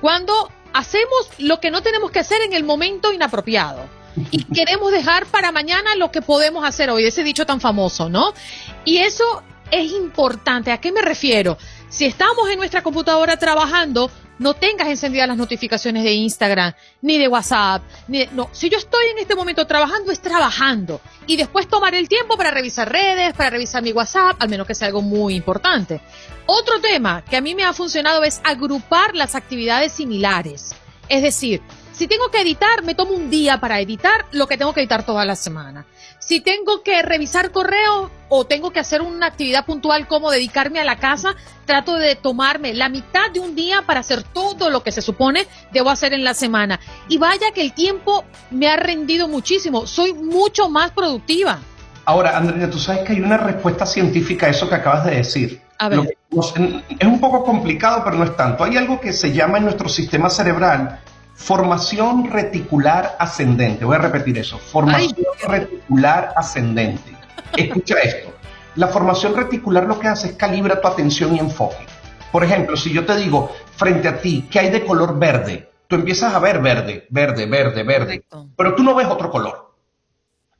Cuando hacemos lo que no tenemos que hacer en el momento inapropiado y queremos dejar para mañana lo que podemos hacer hoy, ese dicho tan famoso, ¿no? Y eso es importante. ¿A qué me refiero? Si estamos en nuestra computadora trabajando, no tengas encendidas las notificaciones de Instagram, ni de WhatsApp, ni no. Si yo estoy en este momento trabajando, es trabajando. Y después tomar el tiempo para revisar redes, para revisar mi WhatsApp, al menos que sea algo muy importante. Otro tema que a mí me ha funcionado es agrupar las actividades similares. Es decir, si tengo que editar, me tomo un día para editar lo que tengo que editar toda la semana. Si tengo que revisar correo o tengo que hacer una actividad puntual como dedicarme a la casa, trato de tomarme la mitad de un día para hacer todo lo que se supone debo hacer en la semana. Y vaya que el tiempo me ha rendido muchísimo. Soy mucho más productiva. Ahora, Andrea, tú sabes que hay una respuesta científica a eso que acabas de decir. A ver. es un poco complicado, pero no es tanto. Hay algo que se llama en nuestro sistema cerebral Formación reticular ascendente. Voy a repetir eso. Formación reticular ascendente. Escucha esto. La formación reticular lo que hace es calibra tu atención y enfoque. Por ejemplo, si yo te digo frente a ti, ¿qué hay de color verde? Tú empiezas a ver verde, verde, verde, verde, pero tú no ves otro color.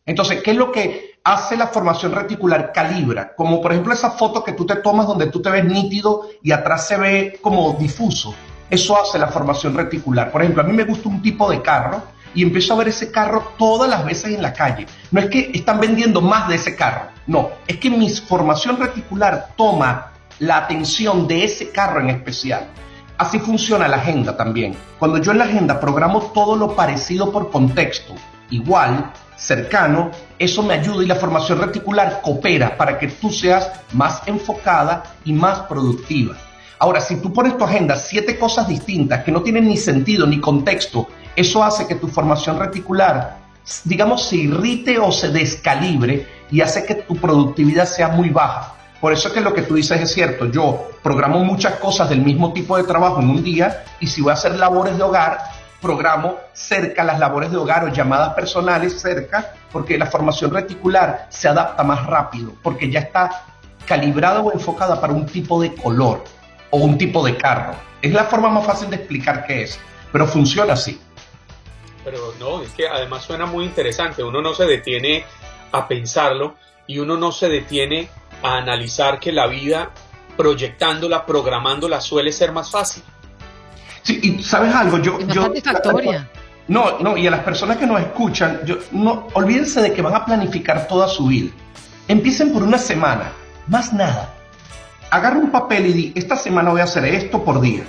Entonces, ¿qué es lo que hace la formación reticular? Calibra, como por ejemplo esa foto que tú te tomas donde tú te ves nítido y atrás se ve como difuso. Eso hace la formación reticular. Por ejemplo, a mí me gusta un tipo de carro y empiezo a ver ese carro todas las veces en la calle. No es que están vendiendo más de ese carro, no, es que mi formación reticular toma la atención de ese carro en especial. Así funciona la agenda también. Cuando yo en la agenda programo todo lo parecido por contexto, igual, cercano, eso me ayuda y la formación reticular coopera para que tú seas más enfocada y más productiva. Ahora, si tú pones tu agenda siete cosas distintas que no tienen ni sentido ni contexto, eso hace que tu formación reticular, digamos, se irrite o se descalibre y hace que tu productividad sea muy baja. Por eso es que lo que tú dices es cierto. Yo programo muchas cosas del mismo tipo de trabajo en un día y si voy a hacer labores de hogar, programo cerca las labores de hogar o llamadas personales cerca, porque la formación reticular se adapta más rápido, porque ya está calibrada o enfocada para un tipo de color o un tipo de carro. Es la forma más fácil de explicar qué es, pero funciona así. Pero no, es que además suena muy interesante. Uno no se detiene a pensarlo y uno no se detiene a analizar que la vida proyectándola, programándola suele ser más fácil. Sí, y sabes algo, yo... Es más yo satisfactoria. no, no, y a las personas que nos escuchan, yo, no, olvídense de que van a planificar toda su vida. Empiecen por una semana, más nada. Agarra un papel y di, esta semana voy a hacer esto por día.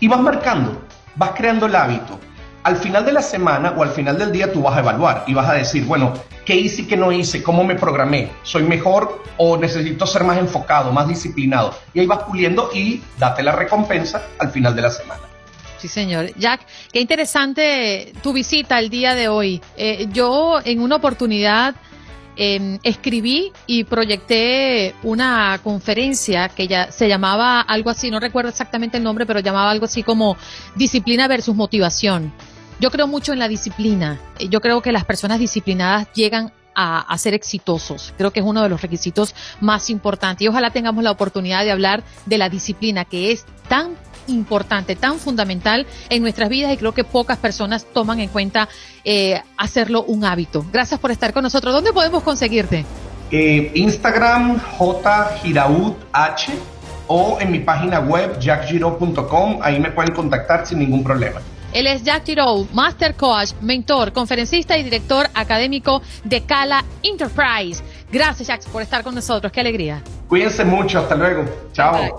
Y vas marcando, vas creando el hábito. Al final de la semana o al final del día tú vas a evaluar y vas a decir, bueno, ¿qué hice y qué no hice? ¿Cómo me programé? ¿Soy mejor o necesito ser más enfocado, más disciplinado? Y ahí vas puliendo y date la recompensa al final de la semana. Sí, señor. Jack, qué interesante tu visita el día de hoy. Eh, yo en una oportunidad eh, escribí y proyecté una conferencia que ya se llamaba algo así, no recuerdo exactamente el nombre, pero llamaba algo así como disciplina versus motivación. Yo creo mucho en la disciplina. Yo creo que las personas disciplinadas llegan a, a ser exitosos. Creo que es uno de los requisitos más importantes. Y ojalá tengamos la oportunidad de hablar de la disciplina, que es tan importante, tan fundamental en nuestras vidas y creo que pocas personas toman en cuenta eh, hacerlo un hábito. Gracias por estar con nosotros. ¿Dónde podemos conseguirte? Eh, Instagram jgiraud h o en mi página web jackgiro.com, ahí me pueden contactar sin ningún problema. Él es Jack Giroux, Master Coach, mentor, conferencista y director académico de Cala Enterprise. Gracias, Jack, por estar con nosotros. Qué alegría. Cuídense mucho, hasta luego. Chao.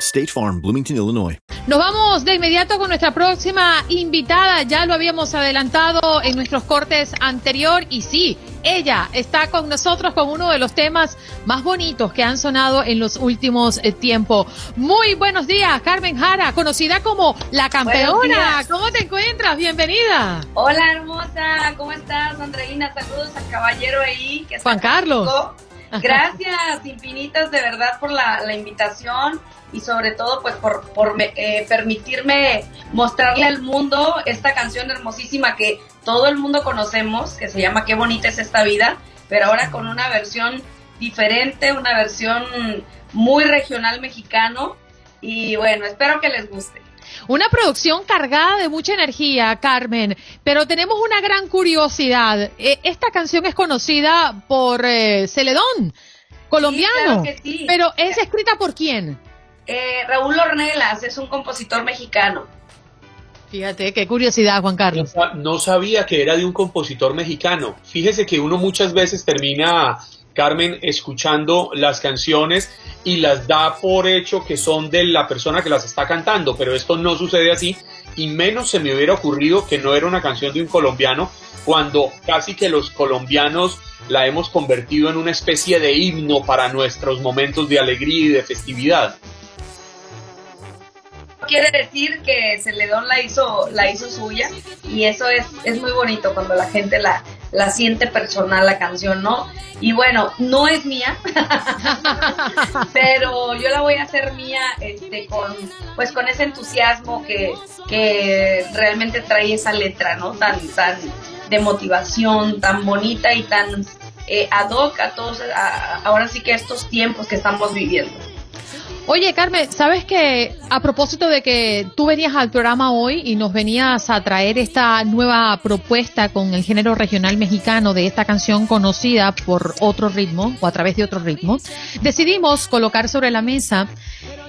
State Farm, Bloomington, Illinois. Nos vamos de inmediato con nuestra próxima invitada. Ya lo habíamos adelantado en nuestros cortes anterior y sí, ella está con nosotros con uno de los temas más bonitos que han sonado en los últimos eh, tiempos. Muy buenos días, Carmen Jara, conocida como la Buenos campeona. días. ¿Cómo te encuentras? Bienvenida. Hola hermosa, ¿cómo estás Andreina? Saludos al caballero ahí. Que Juan Carlos. Gracias infinitas de verdad por la, invitación y sobre todo pues por, eh, permitirme mostrarle al mundo esta canción hermosísima que todo el mundo conocemos, que se llama Qué bonita es esta vida, pero ahora con una versión diferente, una versión muy regional mexicano y bueno, espero que les guste. Una producción cargada de mucha energía, Carmen, pero tenemos una gran curiosidad. Eh, Esta canción es conocida por eh, Celedón, colombiano, claro que sí. pero es escrita por quién? Eh, Raúl Ornelas es un compositor mexicano. Fíjate, qué curiosidad, Juan Carlos. No sa- No sabía que era de un compositor mexicano. Fíjese que uno muchas veces termina, Carmen, escuchando las canciones y las da por hecho que son de la persona que las está cantando, pero esto no sucede así y menos se me hubiera ocurrido que no era una canción de un colombiano cuando casi que los colombianos la hemos convertido en una especie de himno para nuestros momentos de alegría y de festividad. Quiere decir que Celedón la hizo, la hizo suya y eso es, es muy bonito cuando la gente la, la siente personal la canción, ¿no? Y bueno, no es mía, pero yo la voy a hacer mía este, con, pues con ese entusiasmo que, que realmente trae esa letra, ¿no? Tan, tan, de motivación, tan bonita y tan eh, ad hoc a todos, a- ahora sí que estos tiempos que estamos viviendo. Oye, Carmen, ¿sabes que a propósito de que tú venías al programa hoy y nos venías a traer esta nueva propuesta con el género regional mexicano de esta canción conocida por otro ritmo o a través de otro ritmo, decidimos colocar sobre la mesa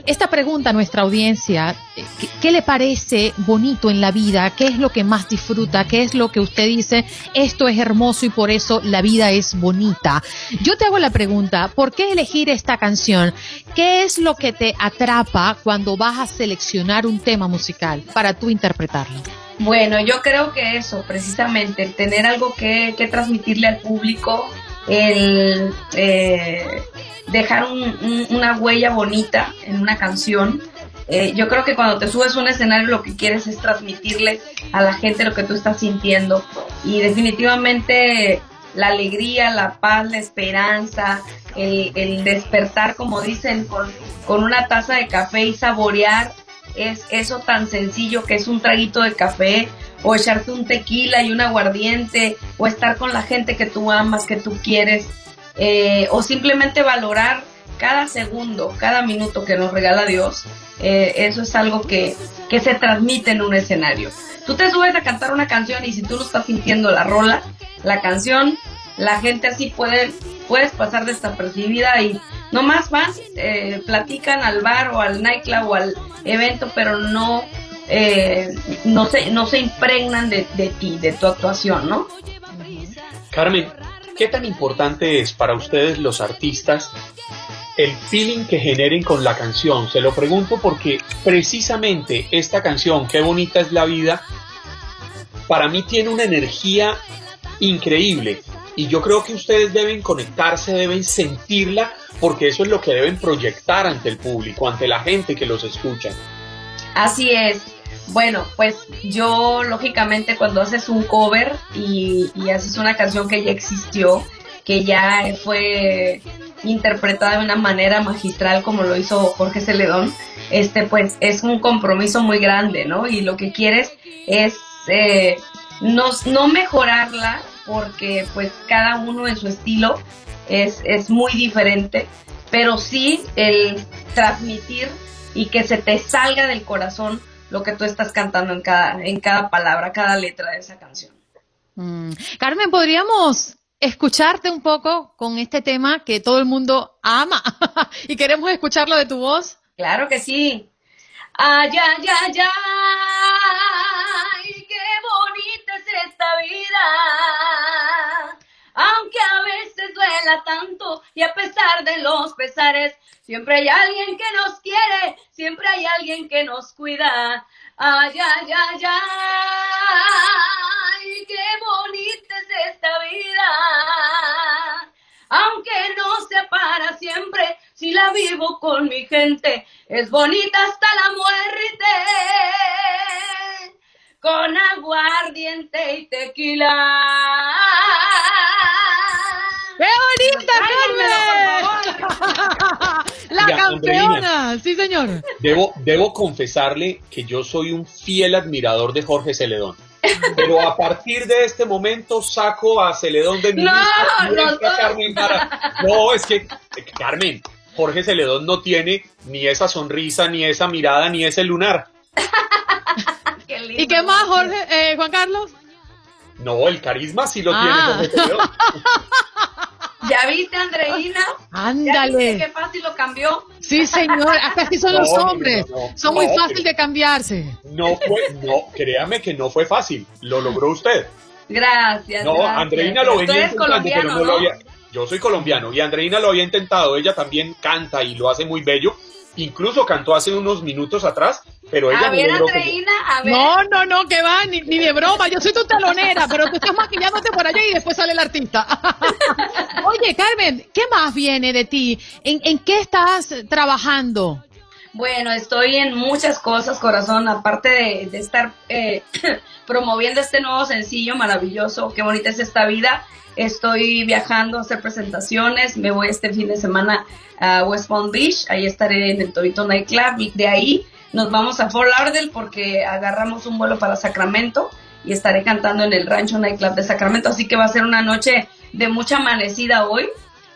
esta pregunta a nuestra audiencia, ¿qué, qué le parece bonito en la vida? ¿Qué es lo que más disfruta? ¿Qué es lo que usted dice? Esto es hermoso y por eso la vida es bonita. Yo te hago la pregunta, ¿por qué elegir esta canción? ¿Qué es lo que te atrapa cuando vas a seleccionar un tema musical para tú interpretarlo? Bueno, yo creo que eso, precisamente, el tener algo que, que transmitirle al público, el eh, dejar un- un- una huella bonita en una canción. Eh, yo creo que cuando te subes a un escenario lo que quieres es transmitirle a la gente lo que tú estás sintiendo y definitivamente la alegría, la paz, la esperanza, el, el despertar, como dicen, con, con una taza de café y saborear es eso tan sencillo que es un traguito de café o echarte un tequila y un aguardiente o estar con la gente que tú amas, que tú quieres eh, o simplemente valorar cada segundo, cada minuto que nos regala Dios. eh, eso es algo que, que se transmite en un escenario. Tú te subes a cantar una canción y si tú no estás sintiendo la rola, la canción, la gente así puede, puedes pasar desapercibida y nomás van, eh, platican al bar o al nightclub o al evento, pero no, eh, no, se, no se impregnan de, de ti, de tu actuación, ¿no? Carmen, ¿qué tan importante es para ustedes los artistas el feeling que generen con la canción? Se lo pregunto porque precisamente esta canción, Qué bonita es la vida, para mí tiene una energía increíble y yo creo que ustedes deben conectarse, deben sentirla porque eso es lo que deben proyectar ante el público, ante la gente que los escucha. Así es. Bueno, pues yo lógicamente cuando haces un cover y, haces una canción que ya existió, que ya fue interpretada de una manera magistral como lo hizo Jorge Celedón, este pues es un compromiso muy grande, ¿no? Y lo que quieres es eh, no, no mejorarla porque pues cada uno en su estilo es, es muy diferente, pero sí el transmitir y que se te salga del corazón lo que tú estás cantando en cada, en cada palabra, cada letra de esa canción. Mm. Carmen, ¿podríamos escucharte un poco con este tema que todo el mundo ama y queremos escucharlo de tu voz? Claro que sí. Ay, ay, ay, ay, qué bonita es esta vida. Aunque a veces duela tanto y a pesar de los pesares, siempre hay alguien que nos quiere, siempre hay alguien que nos cuida. Ay, ay, ay, ay, qué bonita es esta vida. Aunque no sea para siempre, si la vivo con mi gente, es bonita hasta la muerte. Con aguardiente y tequila. ¡Qué bonita, Carmen! La campeona, sí señor. Debo, debo confesarle que yo soy un fiel admirador de Jorge Celedón. Pero a partir de este momento saco a Celedón de mi No, lista no. Carmen Mara. No, es que, eh, Carmen, Jorge Celedón no tiene ni esa sonrisa, ni esa mirada, ni ese lunar. ¿Y qué más, Jorge, eh, Juan Carlos? No, el carisma sí lo tiene Ah. Jorge Celedón. ¿Ya viste, Andreina? ¿Ya Ándale. viste qué fácil lo cambió? Sí, señor, hasta así son los No, hombres. no, no. Son muy pero- de cambiarse. No fue, no, créame que no fue fácil. Lo logró usted. Gracias. No, gracias. Andreina lo venía intentando, pero no lo había. Yo soy colombiano y Andreina lo había intentado. Ella también canta y lo hace muy bello. Incluso cantó hace unos minutos atrás, pero ella A no ver, Andreina, a ver. No, no, no, que va, ni, ni de broma. Yo soy tu talonera, pero tú estás maquillándote por allá y después sale el artista. Oye, Carmen, ¿qué más viene de ti? ¿En, en qué estás trabajando? Bueno, estoy en muchas cosas, corazón, aparte de, de estar eh, promoviendo este nuevo sencillo maravilloso, qué bonita es esta vida. Estoy viajando a hacer presentaciones, me voy este fin de semana a West Palm Beach, ahí estaré en el Torito Night Club de ahí nos vamos a Fort Lauderdale porque agarramos un vuelo para Sacramento y estaré cantando en el Rancho Nightclub de Sacramento, así que va a ser una noche de mucha amanecida hoy,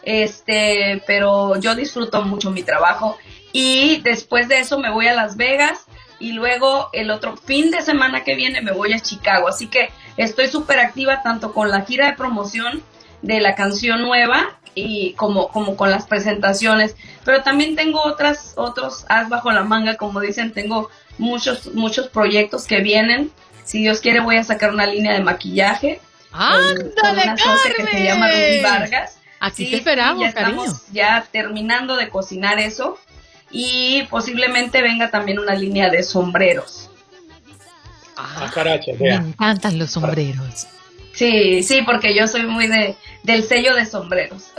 este, pero yo disfruto mucho mi trabajo. Y después de eso me voy a Las Vegas y luego el otro fin de semana que viene me voy a Chicago, así que estoy súper activa tanto con la gira de promoción de la canción nueva y como, como con las presentaciones, pero también tengo otras, otros as bajo la manga, como dicen, tengo muchos, muchos proyectos que vienen. Si Dios quiere voy a sacar una línea de maquillaje. ¡Ándale, una socia que se llama Ruby Vargas. Aquí Sí, te esperamos, ya cariño. estamos ya terminando de cocinar eso y posiblemente venga también una línea de sombreros. Ah, caracha, Me encantan los sombreros. Sí, sí, porque yo soy muy de del sello de sombreros.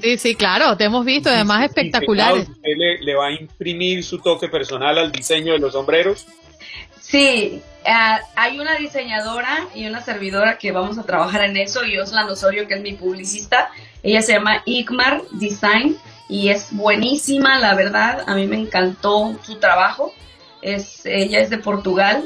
Sí, sí, claro, te hemos visto, además espectaculares. ¿Usted le, le va a imprimir su toque personal al diseño de los sombreros? Sí, ah, hay una diseñadora y una servidora que vamos a trabajar en eso y Oslan Osorio, que es mi publicista. Ella se llama Igmar Design y es buenísima, la verdad. A mí me encantó su trabajo. Es, ella es de Portugal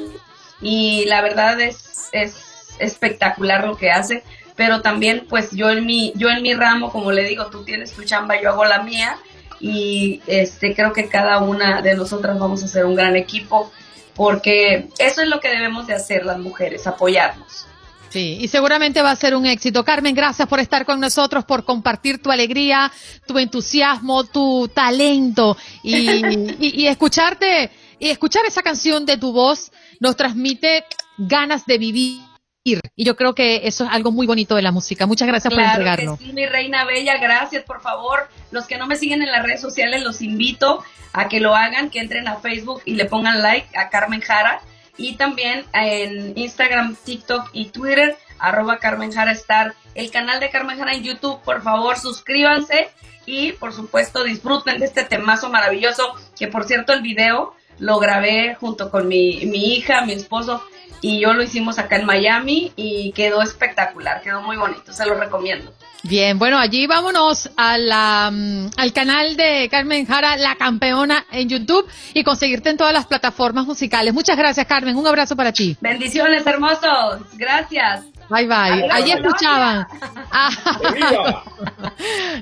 y la verdad es, es espectacular lo que hace. Pero también, pues yo en mi, yo en mi ramo, como le digo, tú tienes tu chamba, yo hago la mía y este creo que cada una de nosotras vamos a ser un gran equipo porque eso es lo que debemos de hacer las mujeres, apoyarnos. Sí, y seguramente va a ser un éxito. Carmen, gracias por estar con nosotros, por compartir tu alegría, tu entusiasmo, tu talento y, y- y escucharte y escuchar esa canción de tu voz nos transmite ganas de vivir. Y yo creo que eso es algo muy bonito de la música. Muchas gracias por entregarlo. que sí, mi reina bella, gracias, por favor. Los que no me siguen en las redes sociales, los invito a que lo hagan, que entren a Facebook y le pongan like a Carmen Jara. Y también en Instagram, TikTok y Twitter, arroba Carmen Jara Star. El canal de Carmen Jara en YouTube, por favor, suscríbanse y por supuesto disfruten de este temazo maravilloso, que por cierto el video lo grabé junto con mi, mi hija, mi esposo, y yo lo hicimos acá en Miami y quedó espectacular, quedó muy bonito, se lo recomiendo. Bien, bueno, allí vámonos a la, mm, al canal de Carmen Jara, la campeona en YouTube y conseguirte en todas las plataformas musicales. Muchas gracias, Carmen. Un abrazo para ti. Bendiciones, hermosos. Gracias. Bye bye. Allí escuchaban. a-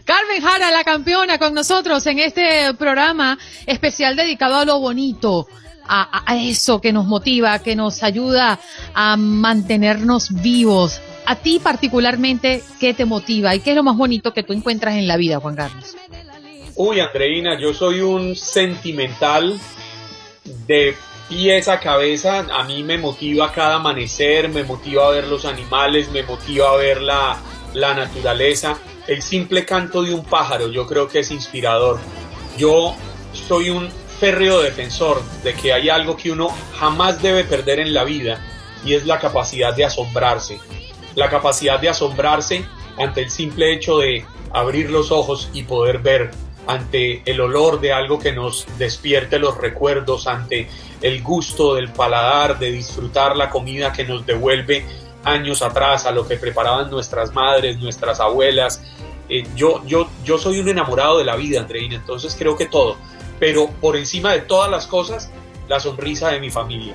Carmen Jara, la campeona, con nosotros en este programa especial dedicado a lo bonito, a, a- a eso que nos motiva, que nos ayuda a mantenernos vivos. A ti particularmente, ¿qué te motiva y qué es lo más bonito que tú encuentras en la vida, Juan Carlos? Uy, Andreina, yo soy un sentimental de pies a cabeza. A mí me motiva cada amanecer, me motiva a ver los animales, me motiva a ver la, la naturaleza. El simple canto de un pájaro yo creo que es inspirador. Yo soy un férreo defensor de que hay algo que uno jamás debe perder en la vida y es la capacidad de asombrarse. La capacidad de asombrarse ante el simple hecho de abrir los ojos y poder ver ante el olor de algo que nos despierte los recuerdos, ante el gusto del paladar, de disfrutar la comida que nos devuelve años atrás a lo que preparaban nuestras madres, nuestras abuelas. Eh, yo, yo, yo soy un enamorado de la vida, Andreina, entonces creo que todo, pero por encima de todas las cosas, la sonrisa de mi familia.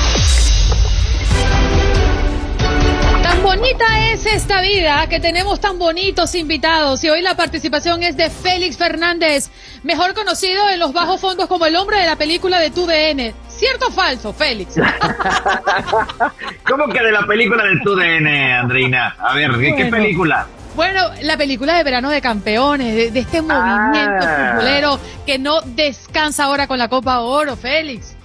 Tan bonita es esta vida que tenemos tan bonitos invitados y hoy la participación es de Félix Fernández, mejor conocido en los bajos fondos como el hombre de la película de tu DN. ¿Cierto o falso, Félix? ¿Cómo que de la película de tu DN, Andreina? A ver, ¿qué, Bueno. película? Bueno, la película de verano de campeones, de, de este movimiento Ah. futbolero que no descansa ahora con la Copa Oro, Félix.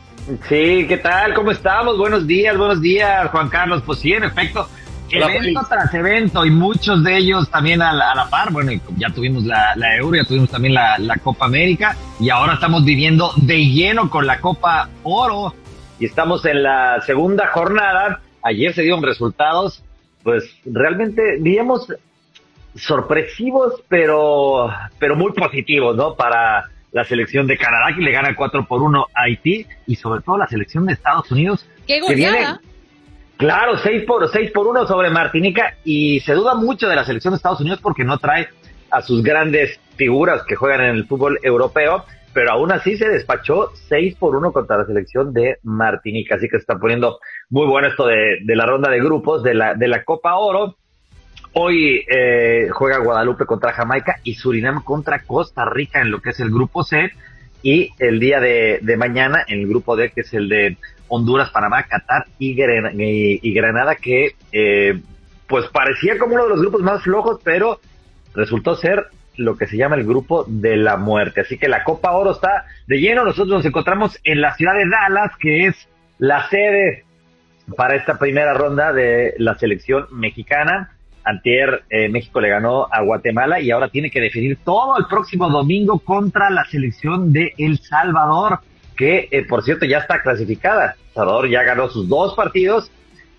Sí, ¿qué tal? ¿Cómo estamos? Buenos días, buenos días, Juan Carlos. Pues sí, en efecto, evento tras evento y muchos de ellos también a la, a la par. Bueno, y ya tuvimos la, la Euro, ya tuvimos también la, la Copa América y ahora estamos viviendo de lleno con la Copa Oro y estamos en la segunda jornada. Ayer se dieron resultados, pues realmente diríamos sorpresivos, pero, pero muy positivos, ¿no? Para la selección de Canadá, que le gana 4 por 1 a Haití, y sobre todo la selección de Estados Unidos, ¡Qué que viene, goleada! Claro, 6 por, 6 por 1 sobre Martinica y se duda mucho de la selección de Estados Unidos porque no trae a sus grandes figuras que juegan en el fútbol europeo, pero aún así se despachó 6 por 1 contra la selección de Martinica, así que se está poniendo muy bueno esto de, de la ronda de grupos de la, de la Copa Oro. Hoy eh, juega Guadalupe contra Jamaica y Surinam contra Costa Rica en lo que es el grupo C. Y el día de, de mañana en el grupo D, que es el de Honduras, Panamá, Qatar y, Granada, que eh, pues parecía como uno de los grupos más flojos, pero resultó ser lo que se llama el grupo de la muerte. Así que la Copa Oro está de lleno. Nosotros nos encontramos en la ciudad de Dallas, que es la sede para esta primera ronda de la selección mexicana. Antier eh, México le ganó a Guatemala y ahora tiene que definir todo el próximo domingo contra la selección de El Salvador, que eh, por cierto ya está clasificada. Salvador ya ganó sus dos partidos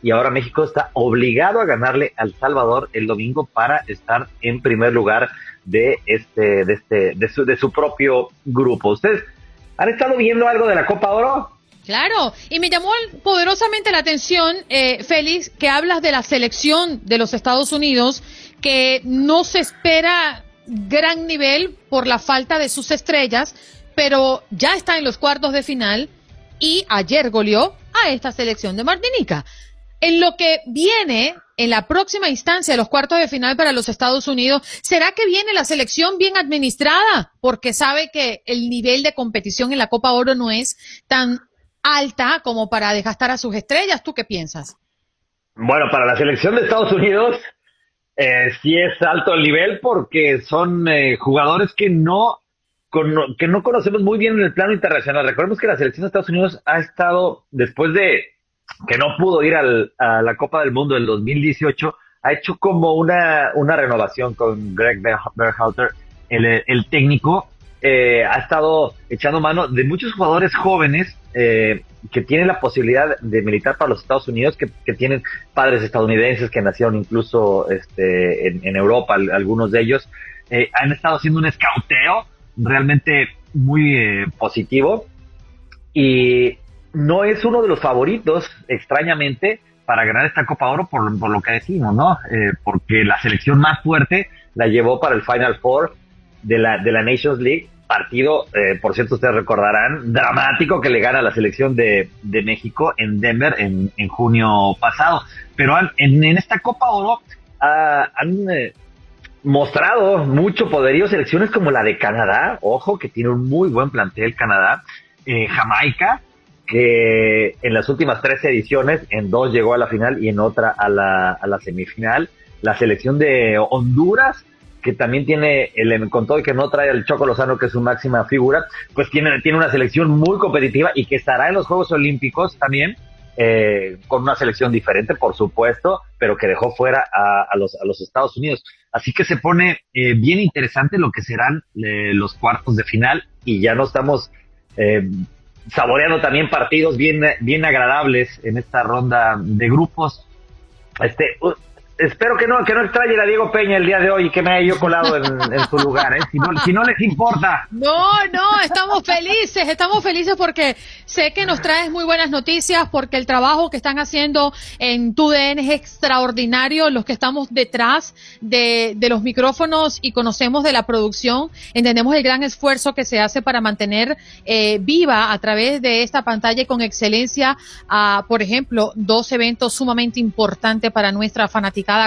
y ahora México está obligado a ganarle al Salvador el domingo para estar en primer lugar de este, de este, de su, de su propio grupo. ¿Ustedes han estado viendo algo de la Copa Oro? Claro, y me llamó poderosamente la atención, eh, Félix, que hablas de la selección de los Estados Unidos, que no se espera gran nivel por la falta de sus estrellas, pero ya está en los cuartos de final y ayer goleó a esta selección de Martinica. En lo que viene en la próxima instancia de los cuartos de final para los Estados Unidos, ¿será que viene la selección bien administrada? Porque sabe que el nivel de competición en la Copa Oro no es tan alta como para desgastar a sus estrellas. ¿Tú qué piensas? Bueno, para la selección de Estados Unidos eh, sí es alto el nivel porque son eh, jugadores que no cono- que no conocemos muy bien en el plano internacional. Recordemos que la selección de Estados Unidos ha estado después de que no pudo ir al- a la Copa del Mundo del 2018, ha hecho como una, una renovación con Greg Ber- Berhalter, el, el técnico, eh, ha estado echando mano de muchos jugadores jóvenes eh, que tienen la posibilidad de militar para los Estados Unidos, que, que tienen padres estadounidenses que nacieron incluso este, en, en Europa, al- algunos de ellos, eh, han estado haciendo un escauteo realmente muy eh, positivo y no es uno de los favoritos, extrañamente, para ganar esta Copa Oro por, por lo que decimos, ¿no? Eh, porque la selección más fuerte la llevó para el Final Four de la, de la Nations League, partido, eh, por cierto, ustedes recordarán, dramático que le gana la selección de, de México en Denver en, en junio pasado. Pero han- en, en esta Copa Oro ah, han eh, mostrado mucho poderío selecciones como la de Canadá, ojo, que tiene un muy buen plantel Canadá, eh, Jamaica, que en las últimas tres ediciones, en dos llegó a la final y en otra a la, a la semifinal, la selección de Honduras, que también tiene, el, con todo y que no trae al Choco Lozano, que es su máxima figura, pues tiene, tiene una selección muy competitiva y que estará en los Juegos Olímpicos también, eh, con una selección diferente, por supuesto, pero que dejó fuera a, a los, a los Estados Unidos. Así que se pone eh, bien interesante lo que serán eh, los cuartos de final y ya no estamos eh, saboreando también partidos bien, bien agradables en esta ronda de grupos. Este, espero que no, que no extrañen a Diego Peña el día de hoy y que me haya yo colado en, su lugar, ¿eh? si, no, si no les importa. No, no, estamos felices, estamos felices porque sé que nos traes muy buenas noticias, porque el trabajo que están haciendo en TUDN es extraordinario, los que estamos detrás de, de los micrófonos y conocemos de la producción, entendemos el gran esfuerzo que se hace para mantener eh, viva a través de esta pantalla y con excelencia, a, por ejemplo, dos eventos sumamente importantes para nuestra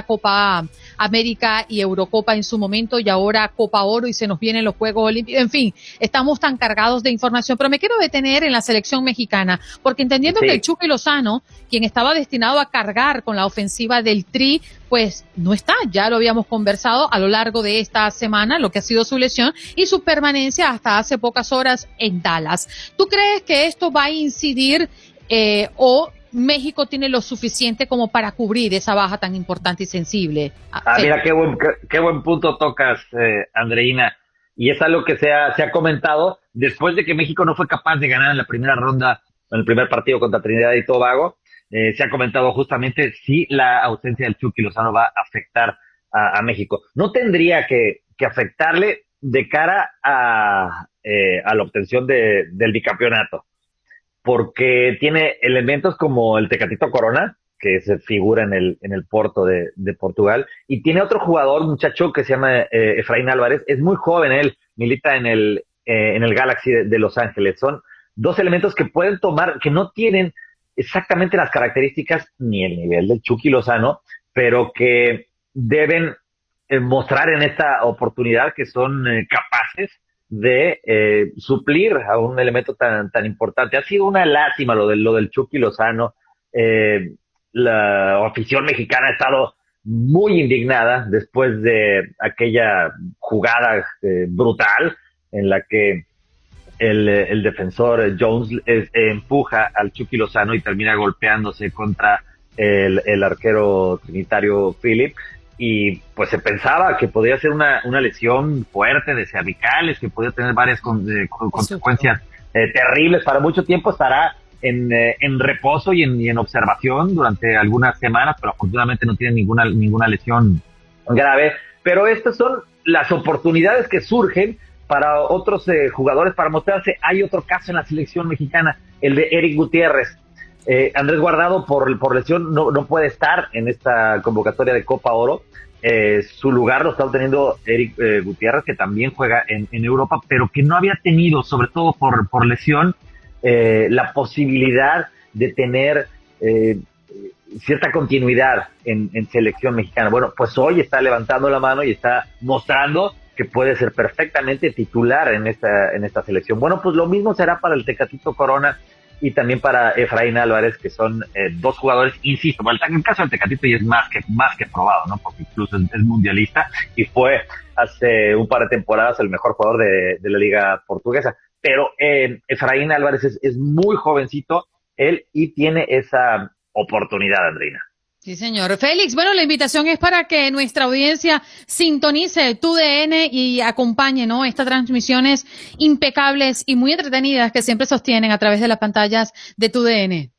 Copa América y Eurocopa en su momento y ahora Copa Oro y se nos vienen los Juegos Olímpicos. En fin, estamos tan cargados de información, pero me quiero detener en la selección mexicana, porque entendiendo Sí. que el Chucky Lozano, quien estaba destinado a cargar con la ofensiva del Tri, pues no está, ya lo habíamos conversado a lo largo de esta semana, lo que ha sido su lesión y su permanencia hasta hace pocas horas en Dallas. ¿Tú crees que esto va a incidir eh, o México tiene lo suficiente como para cubrir esa baja tan importante y sensible? Ah, mira, qué buen, qué, qué buen punto tocas, eh, Andreina. Y es algo que se ha, se ha comentado después de que México no fue capaz de ganar en la primera ronda, en el primer partido contra Trinidad y Tobago. eh, se ha comentado justamente si la ausencia del Chucky Lozano va a afectar a, a México. No tendría que, que afectarle de cara a, eh, a la obtención de, del bicampeonato, porque tiene elementos como el Tecatito Corona, que se figura en el, en el Porto de, de Portugal. Y tiene otro jugador, muchacho, que se llama eh, Efraín Álvarez. Es muy joven él, milita en el, eh, en el Galaxy de, Los Ángeles. Son dos elementos que pueden tomar, que no tienen exactamente las características ni el nivel del Chucky Lozano, pero que deben eh, mostrar en esta oportunidad que son eh, capaces de eh, suplir a un elemento tan, tan importante. Ha sido una lástima lo, de, lo del Chucky Lozano. Eh, la afición mexicana ha estado muy indignada después de aquella jugada eh, brutal en la que el, el defensor Jones es- empuja al Chucky Lozano y termina golpeándose contra el, el arquero trinitario Philip y pues se pensaba que podía ser una, una lesión fuerte de cervicales, que podía tener varias con- eh, con- consecuencias eh, terribles. Para mucho tiempo estará en, eh, en reposo y en, y en observación durante algunas semanas, pero afortunadamente no tiene ninguna, ninguna lesión grave. Pero estas son las oportunidades que surgen para otros eh, jugadores para mostrarse. Hay otro caso en la selección mexicana, el de Eric Gutiérrez. Eh, Andrés Guardado por, por lesión no, no puede estar en esta convocatoria de Copa Oro. Eh, su lugar lo está obteniendo Eric eh, Gutiérrez, que también juega en, en Europa, pero que no había tenido, sobre todo por, por lesión, eh, la posibilidad de tener eh, cierta continuidad en, en selección mexicana. Bueno, pues hoy está levantando la mano y está mostrando que puede ser perfectamente titular en esta, en esta selección. Bueno, pues lo mismo será para el Tecatito Corona y también para Efraín Álvarez, que son eh, dos jugadores, insisto, en el caso del Tecatito y es más que, más que probado, ¿no? Porque incluso es, mundialista y fue hace un par de temporadas el mejor jugador de, la liga portuguesa. Pero eh, Efraín Álvarez es, muy jovencito, él, y tiene esa oportunidad, Andreina. Sí, señor. Félix, bueno, la invitación es para que nuestra audiencia sintonice tu DN y acompañe, ¿no? Estas transmisiones impecables y muy entretenidas que siempre sostienen a través de las pantallas de tu DN.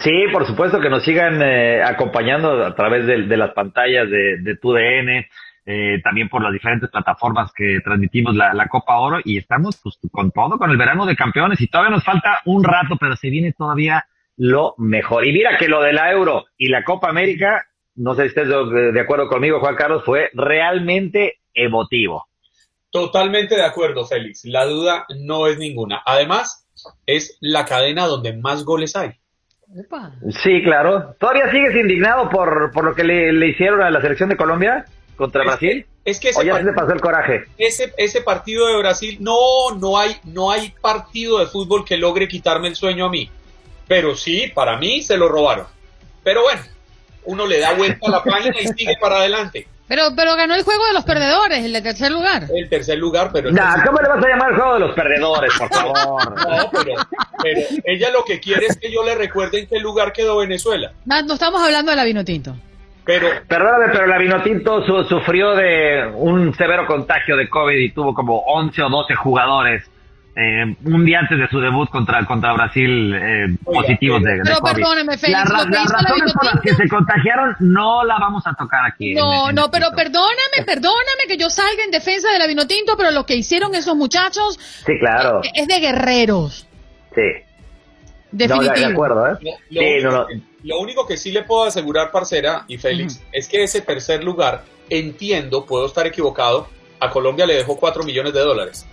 Sí, por supuesto que nos sigan eh, acompañando a través de, las pantallas de, de TUDN, eh, también por las diferentes plataformas que transmitimos la, la Copa Oro y estamos pues, con todo, con el verano de campeones y todavía nos falta un rato, pero se viene todavía lo mejor. Y mira que lo de la Euro y la Copa América, no sé si estés de, de acuerdo conmigo, Juan Carlos, fue realmente emotivo. Totalmente de acuerdo, Félix. La duda no es ninguna. Además, es la cadena donde más goles hay. Sí, claro. ¿Todavía sigues indignado por, por lo que le, le hicieron a la selección de Colombia contra Es Brasil? que- es que ese ¿O ya se pasó el coraje? Ese, ese partido de Brasil, no, no hay, no hay partido de fútbol que logre quitarme el sueño a mí. Pero sí, para mí se lo robaron. Pero bueno, uno le da vuelta a la página y sigue para adelante. Pero, pero ganó el juego de los perdedores, el de tercer lugar. El tercer lugar, pero... Nah, ¿cómo le vas a llamar el juego de los perdedores, por favor? No, pero, pero ella lo que quiere es que yo le recuerde en qué lugar quedó Venezuela. No, no estamos hablando de la vino tinto. Pero, Perdóname, pero la Vinotinto su- sufrió de un severo contagio de COVID y tuvo como 11 o 12 jugadores eh, un día antes de su debut contra, contra Brasil eh, positivos de, de Pero COVID. perdóneme, Félix, La ra- lo que las hizo la razones por las que se contagiaron no la vamos a tocar aquí. No, en- no, pero perdóname, perdóname que yo salga en defensa de la vino tinto, pero lo que hicieron esos muchachos Sí, claro. es de guerreros. Sí. Definitivo. No, de, acuerdo, ¿eh? Lo, lo Sí, único, no, no. que- lo único que sí le puedo asegurar, parcera y Félix, es que ese tercer lugar, entiendo, puedo estar equivocado, a Colombia le dejó 4 millones de dólares.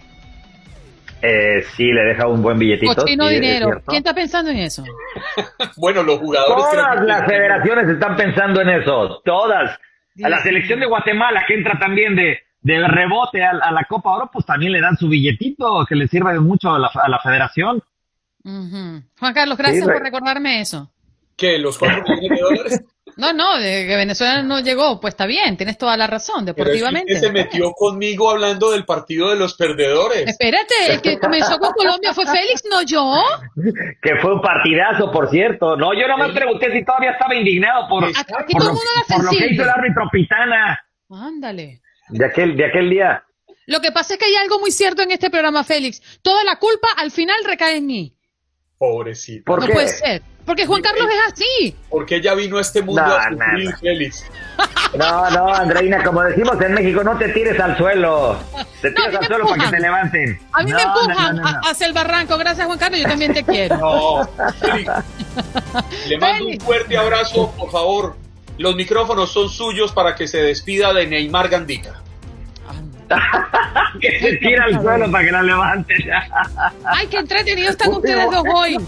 Eh, sí, le deja un buen billetito. Cochino sí, dinero. ¿Quién está pensando en eso? Bueno, los jugadores... Todas las federaciones están pensando en eso, todas. A la selección de Guatemala, que entra también de, de rebote a, a la Copa Oro, pues también le dan su billetito, que le sirve de mucho a la, a la federación. Juan Carlos, gracias Sí, por re- recordarme eso. ¿Qué? ¿Los 4 millones de dólares? No, no, de que Venezuela no llegó, pues está bien, tienes toda la razón, Pero es que deportivamente. se metió conmigo hablando del partido de los perdedores. Espérate, el que comenzó con Colombia fue Félix, no yo. Que fue un partidazo, por cierto. No, yo nada más pregunté si todavía estaba indignado por, Aquí por, todo el lo, por lo que hizo el árbitro Pitana Ándale. de aquel, de aquel día. Lo que pasa es que hay algo muy cierto en este programa, Félix. Toda la culpa al final recae en mí. Pobrecito. ¿Por no qué? puede ser. Porque Juan Carlos es así. Porque ella vino a este mundo No, a sufrir, no, no. Félix. No, no, Andreina, como decimos en México, no te tires al suelo. Te tiras a mí al me suelo para que empujan. te levanten. A mí me No, no, empujan no, no, no. a- hacia el barranco. Gracias, Juan Carlos. Yo también te quiero. No, Félix, Le mando un fuerte abrazo, por favor. Los micrófonos son suyos para que se despida de Neymar Gandica. Que se tira al suelo para que la levanten. Ay, qué entretenidos están ustedes dos hoy.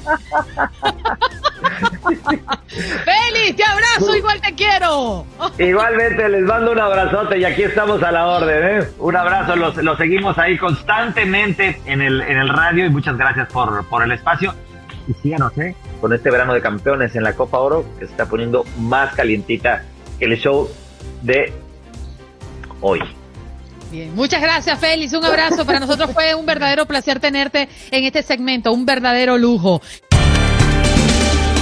Félix, te abrazo, igual te quiero. Igualmente les mando un abrazote y aquí estamos a la orden. ¿eh? Un abrazo, los, los seguimos ahí constantemente en el, en el radio y muchas gracias por, por el espacio. Y síganos, ¿eh? Con este verano de campeones en la Copa Oro que se está poniendo más calientita que el show de hoy. Muchas gracias Félix, un abrazo. Para nosotros fue un verdadero placer tenerte en este segmento, un verdadero lujo.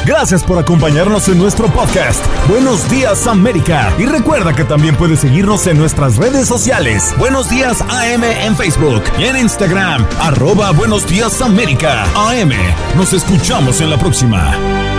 Gracias por acompañarnos en nuestro podcast. Buenos días América. Y recuerda que también puedes seguirnos en nuestras redes sociales. Buenos días AM en Facebook y en Instagram. Arroba Buenos días América. AM. Nos escuchamos en la próxima.